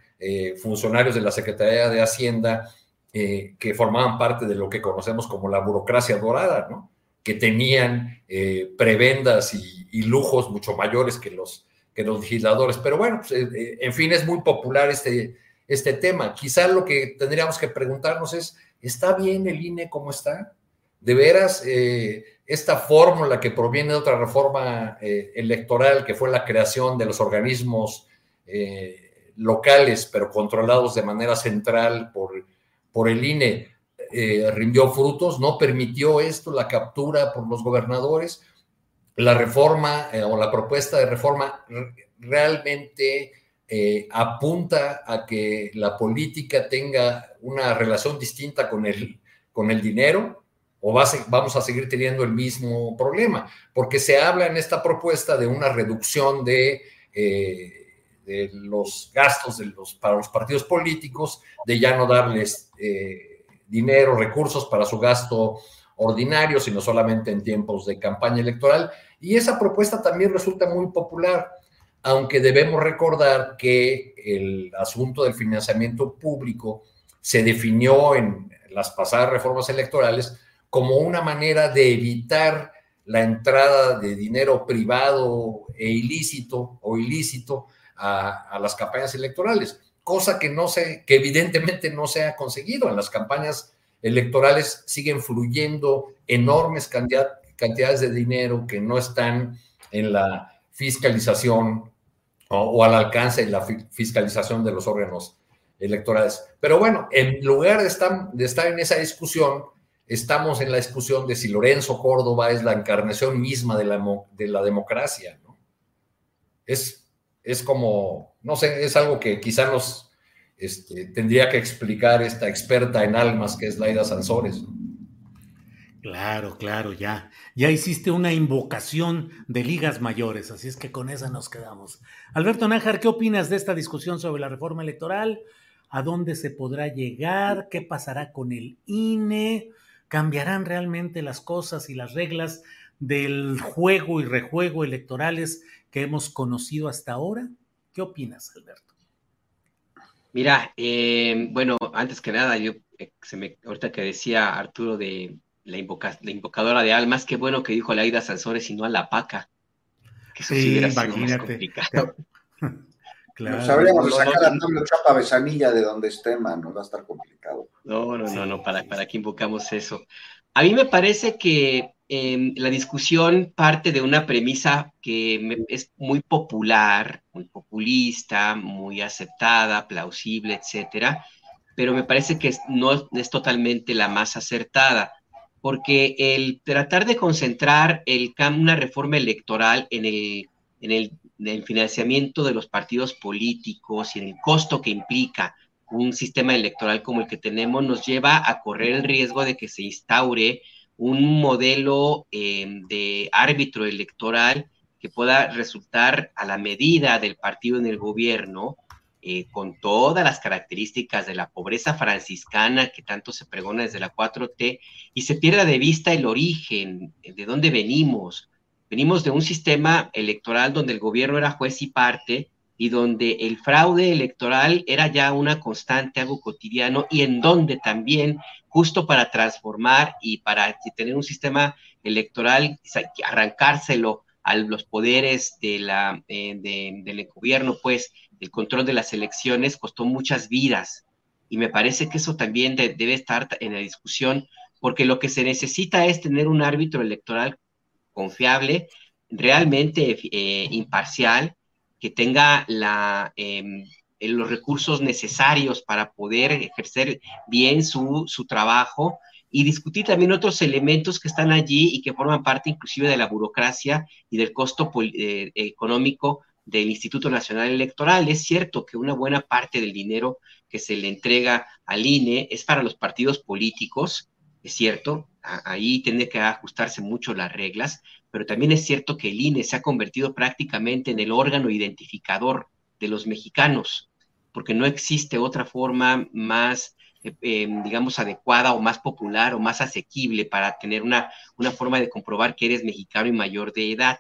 funcionarios de la Secretaría de Hacienda que formaban parte de lo que conocemos como la burocracia dorada, ¿no? que tenían prebendas y, lujos mucho mayores que los que los legisladores. Pero bueno, pues, eh, eh, en fin, es muy popular este, este tema. Quizá lo que tendríamos que preguntarnos es, ¿está bien el INE como está? ¿De veras eh, esta fórmula que proviene de otra reforma eh, electoral, que fue la creación de los organismos eh, locales, pero controlados de manera central por, por el INE, rindió frutos, no permitió esto, la captura por los gobernadores. La reforma o la propuesta de reforma realmente apunta a que la política tenga una relación distinta con el, con el dinero, o vamos a seguir teniendo el mismo problema, porque se habla en esta propuesta de una reducción de, eh, los gastos de los, para los partidos políticos, de ya no darles eh, dinero, recursos para su gasto ordinario, sino solamente en tiempos de campaña electoral. Y esa propuesta también resulta muy popular, aunque debemos recordar que el asunto del financiamiento público se definió en las pasadas reformas electorales como una manera de evitar la entrada de dinero privado e ilícito o ilícito a, las campañas electorales, cosa que no se, que evidentemente no se ha conseguido. En las campañas electorales siguen fluyendo enormes cantidades de dinero que no están en la fiscalización o, al alcance de la fiscalización de los órganos electorales. Pero bueno, en lugar de estar, de estar en esa discusión, estamos en la discusión de si Lorenzo Córdoba es la encarnación misma de la, de la democracia, ¿no? Es, es como, no sé, es algo que quizá nos este, tendría que explicar esta experta en almas que es Laida Sansores. Claro, claro, ya. Ya hiciste una invocación de ligas mayores, así es que con esa nos quedamos. Alberto Nájar, ¿qué opinas de esta discusión sobre la reforma electoral? ¿A dónde se podrá llegar? ¿Qué pasará con el INE? ¿Cambiarán realmente las cosas y las reglas del juego y rejuego electorales que hemos conocido hasta ahora? ¿Qué opinas, Alberto? Mira, eh, bueno, antes que nada, yo eh, se me, ahorita que decía Arturo de la, invocadora de almas, qué bueno que dijo Laida Sansores y no a la paca. Que eso sí, imagínate. Claro. Sabríamos sacar a Pablo Chapa Besanilla de donde esté, mano, va a estar complicado. No, no, no, no, ¿para, para qué invocamos eso? A mí me parece que em, la discusión parte de una premisa que es muy popular, muy populista, muy aceptada, plausible, etcétera, pero me parece que no es totalmente la más acertada, porque el tratar de concentrar el, una reforma electoral en el, en el del financiamiento de los partidos políticos y en el costo que implica un sistema electoral como el que tenemos, nos lleva a correr el riesgo de que se instaure un modelo eh, de árbitro electoral que pueda resultar a la medida del partido en el gobierno, eh, con todas las características de la pobreza franciscana que tanto se pregona desde la 4T, y se pierda de vista el origen, de dónde venimos, Venimos de un sistema electoral donde el gobierno era juez y parte y donde el fraude electoral era ya una constante, algo cotidiano, y en donde también, justo para transformar y para tener un sistema electoral, arrancárselo a los poderes de eh, del gobierno, pues el control de las elecciones costó muchas vidas. Y me parece que eso también debe estar en la discusión, porque lo que se necesita es tener un árbitro electoral confiable, realmente eh, imparcial, que tenga em, los recursos necesarios para poder ejercer bien su, su trabajo y discutir también otros elementos que están allí y que forman parte inclusive de la burocracia y del costo eh, económico del Instituto Nacional Electoral. Es cierto que una buena parte del dinero que se le entrega al INE es para los partidos políticos, es cierto, ahí tiene que ajustarse mucho las reglas, pero también es cierto que el INE se ha convertido prácticamente en el órgano identificador de los mexicanos, porque no existe otra forma más, eh, em, digamos, adecuada o más popular o más asequible para tener una, una forma de comprobar que eres mexicano y mayor de edad.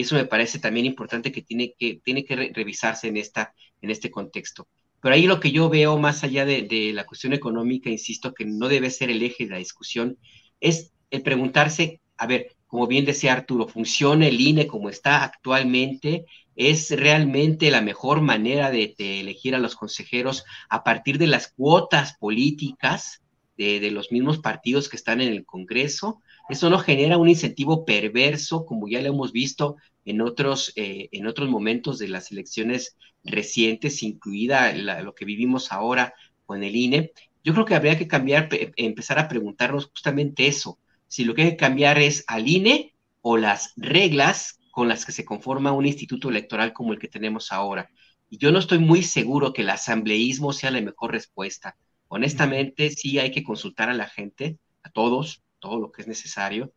Y eso me parece también importante que tiene que, tiene que revisarse en, esta, en este contexto. Pero ahí lo que yo veo más allá de, la cuestión económica, insisto, que no debe ser el eje de la discusión, es el preguntarse, a ver, como bien decía Arturo, ¿funciona el INE como está actualmente? ¿Es realmente la mejor manera de, elegir a los consejeros a partir de las cuotas políticas de, los mismos partidos que están en el Congreso? Eso no genera un incentivo perverso, como ya lo hemos visto en otros, eh, en otros momentos de las elecciones recientes, incluida lo que vivimos ahora con el INE. Yo creo que habría que cambiar, empezar a preguntarnos justamente eso, si lo que hay que cambiar es al INE o las reglas con las que se conforma un instituto electoral como el que tenemos ahora. Y yo no estoy muy seguro que el asambleísmo sea la mejor respuesta. Honestamente, sí hay que consultar a la gente, a todos, todo lo que es necesario,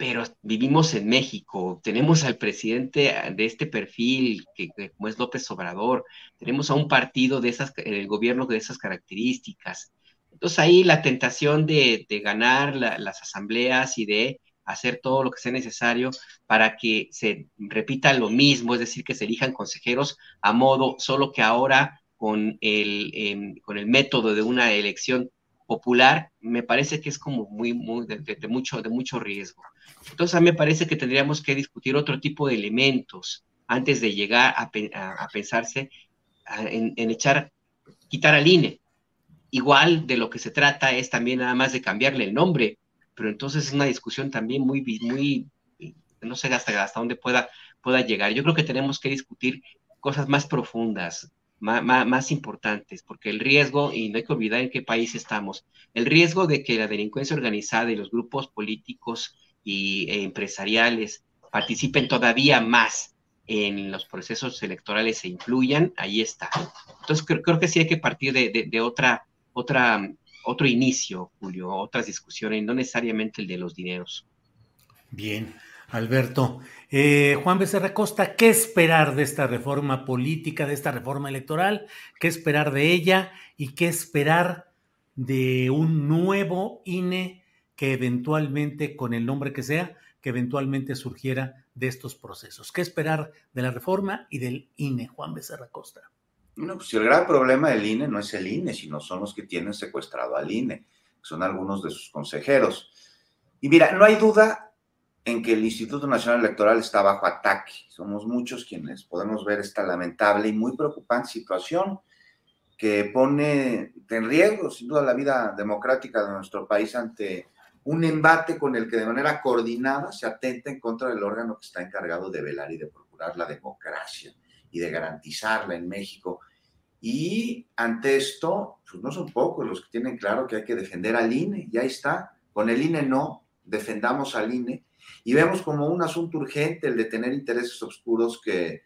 pero vivimos en México, tenemos al presidente de este perfil, que, como es López Obrador, tenemos a un partido de esas, el gobierno de esas características. Entonces ahí la tentación de, ganar las asambleas y de hacer todo lo que sea necesario para que se repita lo mismo, es decir, que se elijan consejeros a modo, solo que ahora con el, em, con el método de una elección popular, me parece que es como muy, muy de, mucho, de mucho riesgo. Entonces, a mí me parece que tendríamos que discutir otro tipo de elementos antes de llegar a, pensarse en, echar, quitar al INE. Igual de lo que se trata es también nada más de cambiarle el nombre, pero entonces es una discusión también muy, muy, no sé hasta, hasta dónde pueda, pueda llegar. Yo creo que tenemos que discutir cosas más profundas, más, importantes, porque el riesgo, y no hay que olvidar en qué país estamos, el riesgo de que la delincuencia organizada y los grupos políticos y e empresariales participen todavía más en los procesos electorales e influyan, ahí está. Entonces creo, creo que sí hay que partir de, de, otra, otra, otro inicio, Julio, otras discusiones, no necesariamente el de los dineros. Bien, Alberto. Eh, Juan Becerra Costa, ¿qué esperar de esta reforma política, de esta reforma electoral? ¿Qué esperar de ella y qué esperar de un nuevo INE que eventualmente, con el nombre que sea, que eventualmente surgiera de estos procesos? ¿Qué esperar de la reforma y del INE, Juan Becerra Costa? Bueno, pues el gran problema del INE no es el INE, sino son los que tienen secuestrado al INE, son algunos de sus consejeros. Y mira, no hay duda en que el Instituto Nacional Electoral está bajo ataque. Somos muchos quienes podemos ver esta lamentable y muy preocupante situación que pone en riesgo, sin duda, la vida democrática de nuestro país ante un embate con el que de manera coordinada se atenta en contra del órgano que está encargado de velar y de procurar la democracia y de garantizarla en México. Y ante esto, pues no son pocos los que tienen claro que hay que defender al INE, ya está. Con el INE no, defendamos al INE y vemos como un asunto urgente el de tener intereses oscuros que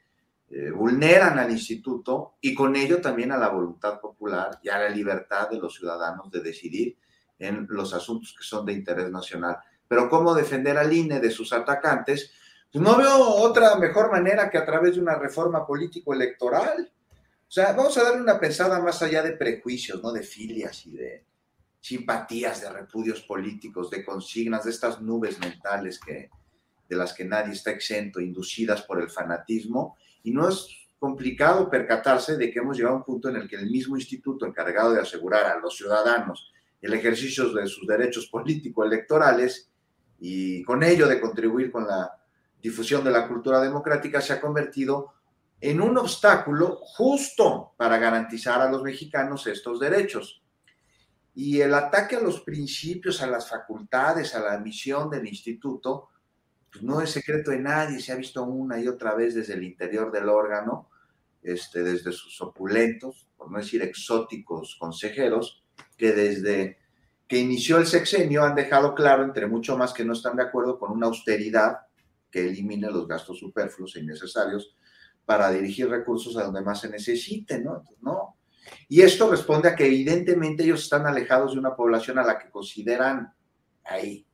eh, vulneran al instituto y con ello también a la voluntad popular y a la libertad de los ciudadanos de decidir en los asuntos que son de interés nacional. Pero cómo defender al INE de sus atacantes, pues no veo otra mejor manera que a través de una reforma político-electoral. O sea, vamos a darle una pensada más allá de prejuicios, ¿no? De filias y de, simpatías, de repudios políticos, de consignas, de estas nubes mentales que, de las que nadie está exento, inducidas por el fanatismo. Y no es complicado percatarse de que hemos llegado a un punto en el que el mismo instituto encargado de asegurar a los ciudadanos el ejercicio de sus derechos político-electorales y con ello de contribuir con la difusión de la cultura democrática se ha convertido en un obstáculo justo para garantizar a los mexicanos estos derechos. Y el ataque a los principios, a las facultades, a la misión del instituto, pues no es secreto de nadie, se ha visto una y otra vez desde el interior del órgano, este, desde sus opulentos, por no decir exóticos consejeros, que desde que inició el sexenio han dejado claro, entre mucho más, que no están de acuerdo con una austeridad que elimine los gastos superfluos e innecesarios para dirigir recursos a donde más se necesiten, ¿no? no, y esto responde a que evidentemente ellos están alejados de una población a la que consideran ahí,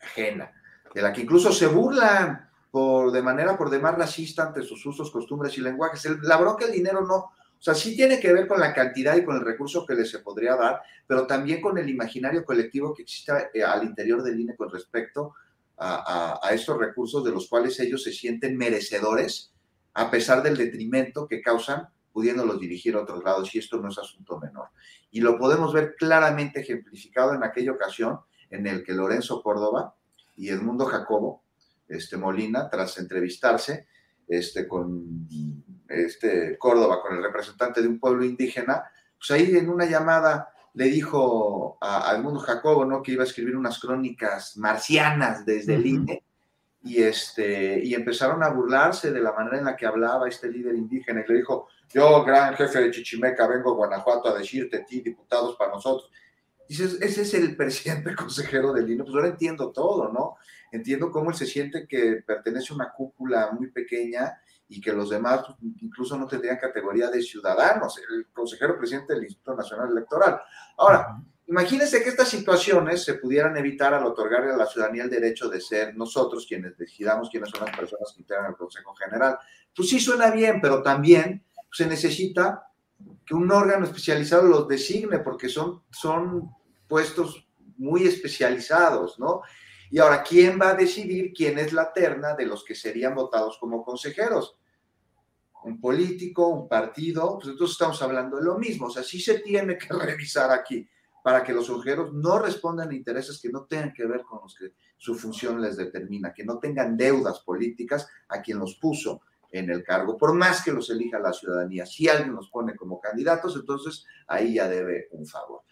ajena, de la que incluso se burlan por, de manera por demás racista ante sus usos, costumbres y lenguajes. la bronca del dinero no, o sea, sí tiene que ver con la cantidad y con el recurso que les se podría dar, pero también con el imaginario colectivo que existe eh, al interior del INE con respecto a, a, estos recursos de los cuales ellos se sienten merecedores, a pesar del detrimento que causan pudiéndolos dirigir a otros lados, y esto no es asunto menor. Y lo podemos ver claramente ejemplificado en aquella ocasión en el que Lorenzo Córdoba y Edmundo Jacobo este, Molina, tras entrevistarse este, con este, Córdoba, con el representante de un pueblo indígena, pues ahí en una llamada le dijo a, Edmundo Jacobo, ¿no? Que iba a escribir unas crónicas marcianas desde el INE y, este, y empezaron a burlarse de la manera en la que hablaba este líder indígena y le dijo, yo, gran jefe de Chichimeca, vengo a Guanajuato a decirte, ti, diputados para nosotros. Dices, ese es el presidente consejero del INE, pues ahora entiendo todo, ¿no? Entiendo cómo él se siente que pertenece a una cúpula muy pequeña y que los demás incluso no tendrían categoría de ciudadanos, el consejero presidente del Instituto Nacional Electoral. Ahora, imagínense que estas situaciones se pudieran evitar al otorgarle a la ciudadanía el derecho de ser nosotros quienes decidamos quiénes son las personas que integran el Consejo General. Pues sí suena bien, pero también se necesita que un órgano especializado los designe porque son, son puestos muy especializados, ¿no? Y ahora, ¿quién va a decidir quién es la terna de los que serían votados como consejeros? Un político, un partido, pues entonces estamos hablando de lo mismo. O sea, sí se tiene que revisar aquí para que los consejeros no respondan a intereses que no tengan que ver con los que su función les determina, que no tengan deudas políticas a quien los puso en el cargo, por más que los elija la ciudadanía. Si alguien los pone como candidatos, entonces ahí ya debe un favor.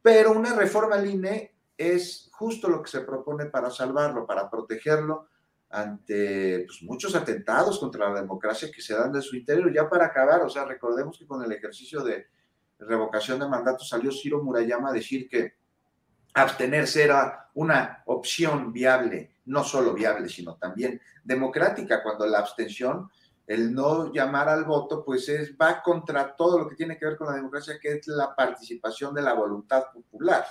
Pero una reforma al INE es justo lo que se propone para salvarlo, para protegerlo ante pues, muchos atentados contra la democracia que se dan de su interior. Ya para acabar, o sea, recordemos que con el ejercicio de revocación de mandato salió Ciro Murayama a decir que abstenerse era una opción viable, no solo viable, sino también democrática, cuando la abstención, el no llamar al voto, pues es, va contra todo lo que tiene que ver con la democracia, que es la participación de la voluntad popular.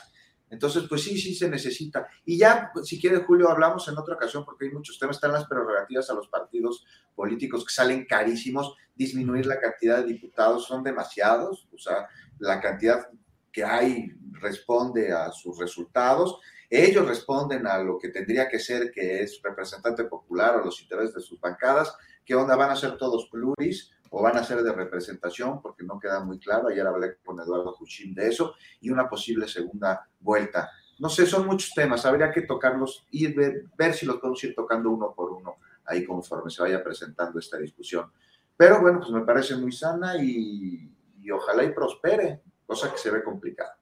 Entonces, pues sí, sí se necesita. Y ya, si quiere, Julio, hablamos en otra ocasión, porque hay muchos temas, están las prerrogativas a los partidos políticos que salen carísimos, disminuir la cantidad de diputados, son demasiados, o sea, la cantidad que hay responde a sus resultados, ellos responden a lo que tendría que ser, que es representante popular o los intereses de sus bancadas, ¿qué onda? ¿Van a ser todos pluris? o van a ser de representación, porque no queda muy claro. Ayer hablé con Eduardo Juchín de eso, y una posible segunda vuelta. No sé, son muchos temas, habría que tocarlos y ver, ver si los podemos ir tocando uno por uno ahí conforme se vaya presentando esta discusión. Pero bueno, pues me parece muy sana y, ojalá y prospere, cosa que se ve complicada.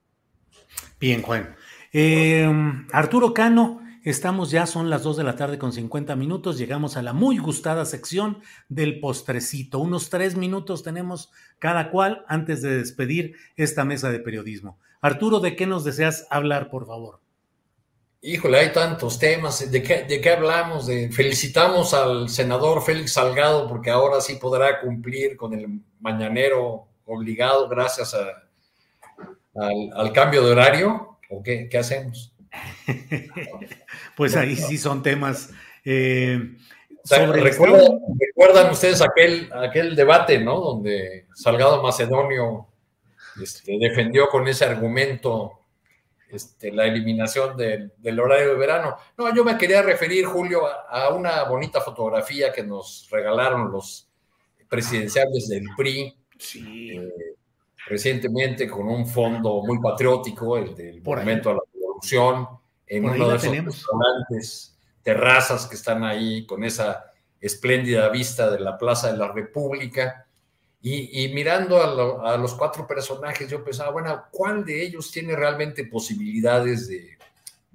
Bien, Juan. Eh, Arturo Cano, Estamos ya, son las 2 de la tarde con 50 minutos. Llegamos a la muy gustada sección del postrecito. Unos tres minutos tenemos cada cual antes de despedir esta mesa de periodismo. Arturo, ¿de qué nos deseas hablar, por favor? Híjole, hay tantos temas. ¿De qué, de qué hablamos? De, felicitamos al senador Félix Salgado porque ahora sí podrá cumplir con el mañanero obligado gracias al, cambio de horario. ¿O qué, qué hacemos? pues ahí sí son temas. Eh, ¿Recuerdan, ustedes aquel, aquel debate, ¿no? Donde Salgado Macedonio este, defendió con ese argumento este, la eliminación del, horario de verano. No, yo me quería referir, Julio, a, una bonita fotografía que nos regalaron los presidenciales del PRI. Eh, recientemente con un fondo muy patriótico, el del Movimiento a la en uno de esos restaurantes, terrazas que están ahí con esa espléndida vista de la Plaza de la República. Y, mirando a, los cuatro personajes, yo pensaba, bueno, ¿cuál de ellos tiene realmente posibilidades de,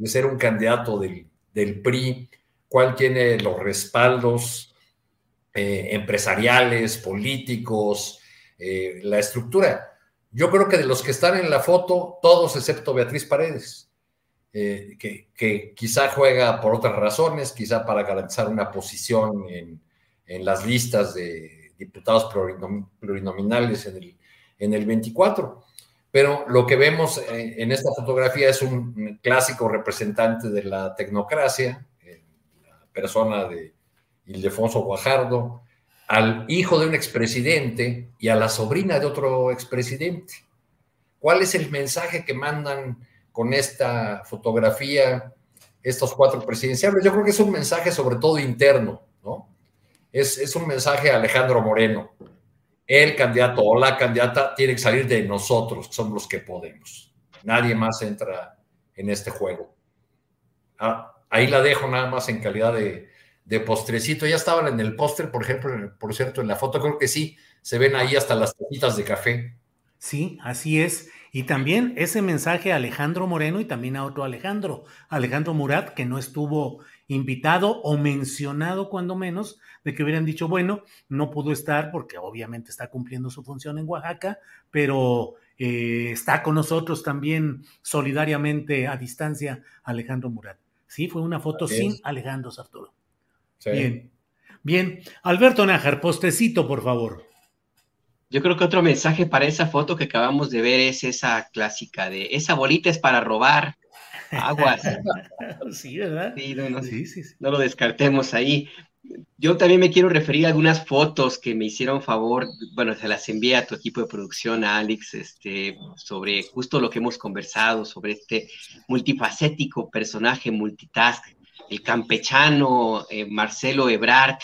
ser un candidato del, PRI? ¿Cuál tiene los respaldos eh, empresariales, políticos, eh, la estructura? Yo creo que de los que están en la foto, todos excepto Beatriz Paredes. Eh, que, quizá juega por otras razones, quizá para garantizar una posición en, las listas de diputados plurinominales en el, en el 24. Pero lo que vemos en, esta fotografía es un clásico representante de la tecnocracia, eh, la persona de Ildefonso Guajardo, al hijo de un expresidente y a la sobrina de otro expresidente. ¿Cuál es el mensaje que mandan con esta fotografía, estos cuatro presidenciales. Yo creo que es un mensaje sobre todo interno, ¿no? Es, es un mensaje a Alejandro Moreno. El candidato o la candidata tiene que salir de nosotros, que somos los que podemos. Nadie más entra en este juego. Ah, ahí la dejo nada más en calidad de, de postrecito. Ya estaban en el póster, por ejemplo, por cierto, en la foto, creo que sí, se ven ahí hasta las tacitas de café Sí, así es. Y también ese mensaje a Alejandro Moreno y también a otro Alejandro, Alejandro Murat, que no estuvo invitado o mencionado cuando menos, de que hubieran dicho, bueno, no pudo estar porque obviamente está cumpliendo su función en Oaxaca, pero eh, está con nosotros también solidariamente a distancia Alejandro Murat. Sí, fue una foto sin Alejandro Bien, bien. Alberto Nájar, postecito, por favor. Yo creo que otro mensaje para esa foto que acabamos de ver es esa clásica de esa bolita es para robar aguas. sí, ¿verdad? Sí no, sí, sí, no, lo descartemos ahí. Yo también me quiero referir a algunas fotos que me hicieron favor, bueno, se las envié a tu equipo de producción, a Alex, este, sobre justo lo que hemos conversado, sobre este multifacético personaje multitask, el campechano eh, Marcelo Ebrard,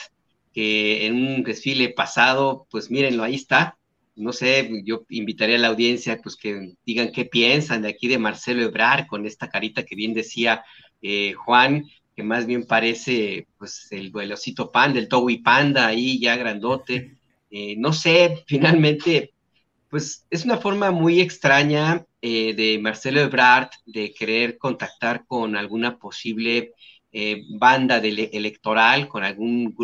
que en un desfile pasado, pues mírenlo, ahí está. No sé, yo invitaría a la audiencia pues que digan qué piensan de aquí de Marcelo Ebrard con esta carita que bien decía eh, Juan, que más bien parece pues el, velocito pan del Towi Panda ahí ya grandote. Eh, no sé, finalmente, pues es una forma muy extraña eh, de Marcelo Ebrard de querer contactar con alguna posible banda de, electoral, con algún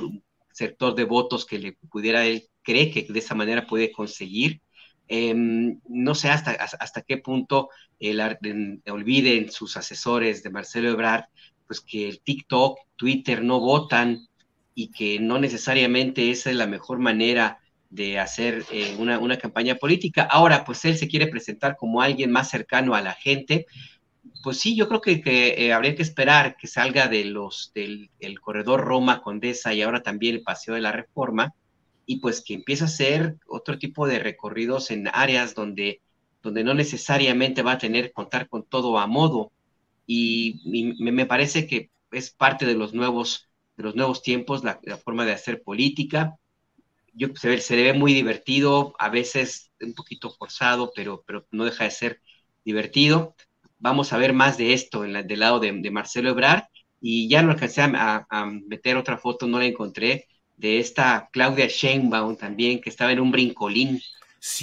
sector de votos que le pudiera él cree que de esa manera puede conseguir. Em, no sé hasta, hasta qué punto el, olviden sus asesores de Marcelo Ebrard, pues que el TikTok, Twitter no votan y que no necesariamente esa es la mejor manera de hacer eh, una, una, campaña política. Ahora, pues él se quiere presentar como alguien más cercano a la gente, pues sí, yo creo que, eh, habría que esperar que salga de los, del el corredor Roma Condesa y ahora también el Paseo de la Reforma, y pues que empiece a hacer otro tipo de recorridos en áreas donde, donde no necesariamente va a tener contar con todo a modo. Y, me, parece que es parte de los nuevos, de los nuevos tiempos, la, forma de hacer política. Yo, se, ve, se ve muy divertido, a veces un poquito forzado, pero, pero no deja de ser divertido vamos a ver más de esto en del lado de, Marcelo Ebrard. Y ya no alcancé a, meter otra foto, no la encontré, de esta Claudia Sheinbaum también, que estaba en un brincolín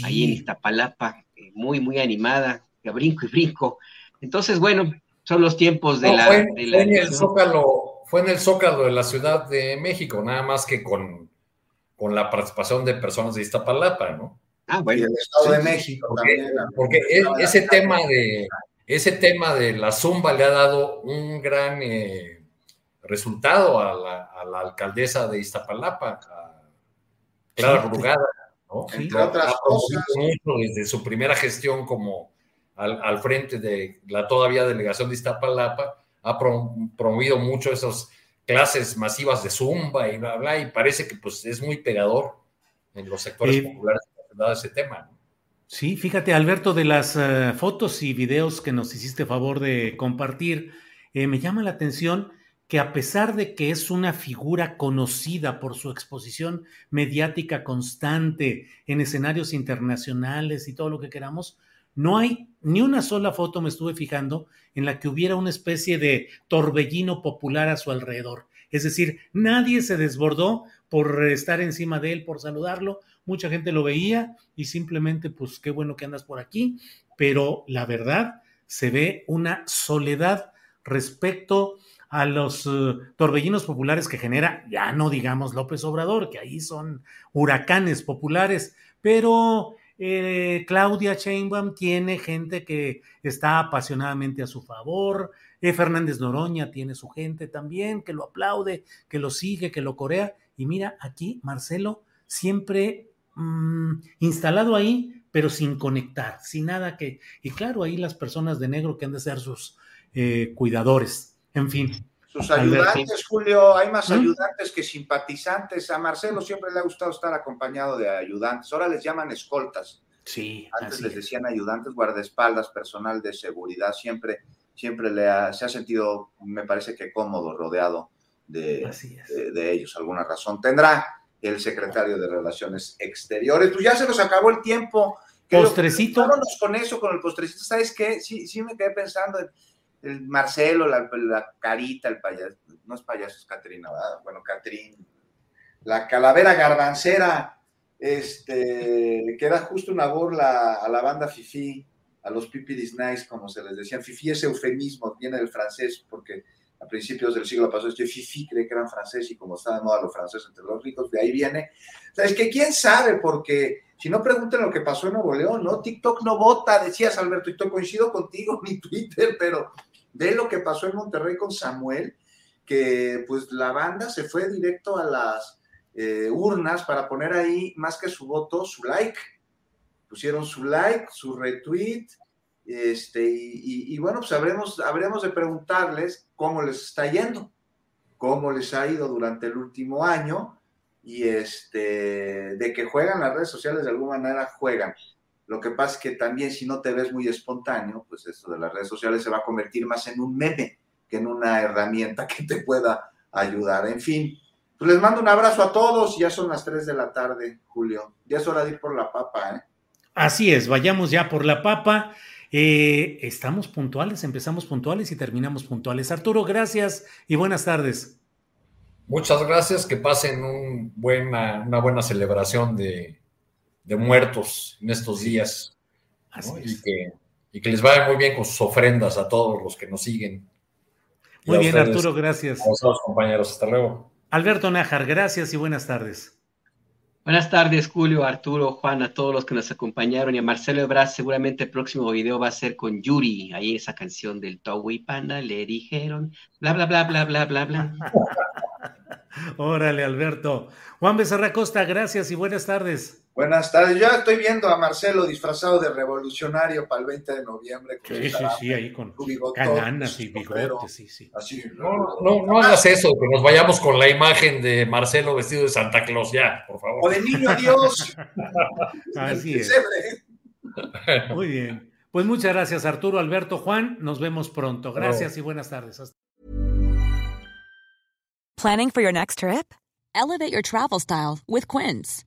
ahí en Iztapalapa, eh, muy, muy animada, que brinco y brinco. Entonces, bueno, son los tiempos de, la, fue, en el Zócalo, fue en el Zócalo de la Ciudad de México, nada más que con, con la participación de personas de Iztapalapa, ¿no? Ah, bueno. Y el Estado de México también. Porque ese tema de, ese tema de la zumba le ha dado un gran eh, resultado a la, alcaldesa de Iztapalapa, a Clara Brugada, ¿no? Entre otras cosas. Mucho desde su primera gestión como al, frente de la todavía delegación de Iztapalapa, ha promovido mucho esas clases masivas de zumba y bla, bla, y parece que pues es muy pegador en los sectores populares de la ciudad ese tema. ¿no? Sí, fíjate, Alberto, de las eh, fotos y videos que nos hiciste favor de compartir, eh, me llama la atención que a pesar de que es una figura conocida por su exposición mediática constante en escenarios internacionales y todo lo que queramos, no hay ni una sola foto, me estuve fijando, en la que hubiera una especie de torbellino popular a su alrededor. Es decir, nadie se desbordó por estar encima de él, por saludarlo, mucha gente lo veía y simplemente, pues qué bueno que andas por aquí, pero la verdad se ve una soledad respecto a los eh, torbellinos populares que genera, ya no digamos López Obrador, que ahí son huracanes populares, pero eh, Claudia Sheinbaum tiene gente que está apasionadamente a su favor, eh, Fernández Noroña tiene su gente también que lo aplaude, que lo sigue, que lo corea, y mira aquí Marcelo siempre Mm, instalado ahí, pero sin conectar, sin nada que... Y claro, ahí las personas de negro que han de ser sus eh, cuidadores, en fin. Sus ayudantes, Julio, hay más ¿Mm? ayudantes que simpatizantes. A Marcelo siempre le ha gustado estar acompañado de ayudantes. Ahora les llaman escoltas. Sí. Antes les decían ayudantes, guardaespaldas, personal de seguridad. Siempre, siempre le se ha sentido, me parece que cómodo, rodeado de, de, de ellos. Alguna razón tendrá el secretario de Relaciones Exteriores. Pues ya se nos acabó el tiempo. Postrecito. Vámonos con eso, con el postrecito. ¿Sabes qué? Sí, sí me quedé pensando en el Marcelo, la, carita, el payaso. No es payaso, es Catrina, ¿verdad? Bueno, Catrín. La calavera garbancera este, que era justo una burla a la banda Fifi, a los Pipiris Nice, como se les decían. Fifi es eufemismo, viene del francés, porque a principios del siglo pasado este Fifi cree que eran francés y como está de moda los franceses entre los ricos, de ahí viene. O sea, es que quién sabe, porque si no pregunten lo que pasó en Nuevo León, ¿no? TikTok no vota, decías Alberto, y coincido contigo, mi Twitter, pero ve lo que pasó en Monterrey con Samuel, que pues la banda se fue directo a las eh, urnas para poner ahí, más que su voto, su like. Pusieron su like, su retweet, este, y, bueno, pues habremos, habremos de preguntarles cómo les está yendo, cómo les ha ido durante el último año, y este, de que juegan las redes sociales de alguna manera, juegan. Lo que pasa es que también si no te ves muy espontáneo, pues esto de las redes sociales se va a convertir más en un meme que en una herramienta que te pueda ayudar. En fin, pues les mando un abrazo a todos. Ya son las 3 de la tarde, Julio. Ya es hora de ir por la papa, ¿eh? Así es, vayamos ya por la papa. Eh, estamos puntuales, empezamos puntuales y terminamos puntuales. Arturo, gracias y buenas tardes. Muchas gracias, que pasen un buena, una buena celebración de, muertos en estos días. Y, que, y que les vaya muy bien con sus ofrendas a todos los que nos siguen. Muy bien, Arturo, gracias. A compañeros, hasta luego. Alberto Nájar, gracias y buenas tardes. Buenas tardes, Julio, Arturo, Juan, a todos los que nos acompañaron y a Marcelo Ebrard. Seguramente el próximo video va a ser con Yuri, ahí esa canción del Towi Panda, le dijeron, bla, bla, bla, bla, bla, bla, bla. Órale, Alberto. Juan Becerra Costa, gracias y buenas tardes. Buenas tardes. Ya estoy viendo a Marcelo disfrazado de revolucionario para el 20 de noviembre. Sí, sí, sí, ahí con cananas y bigotes, sí, sí. no, no, no hagas eso, que nos vayamos con la imagen de Marcelo vestido de Santa Claus, ya, por favor. O de niño Dios. Así es. Muy bien. Pues muchas gracias, Arturo, Alberto, Juan. Nos vemos pronto. Gracias y buenas tardes. Planning for your next trip? Elevate your travel style with Quince.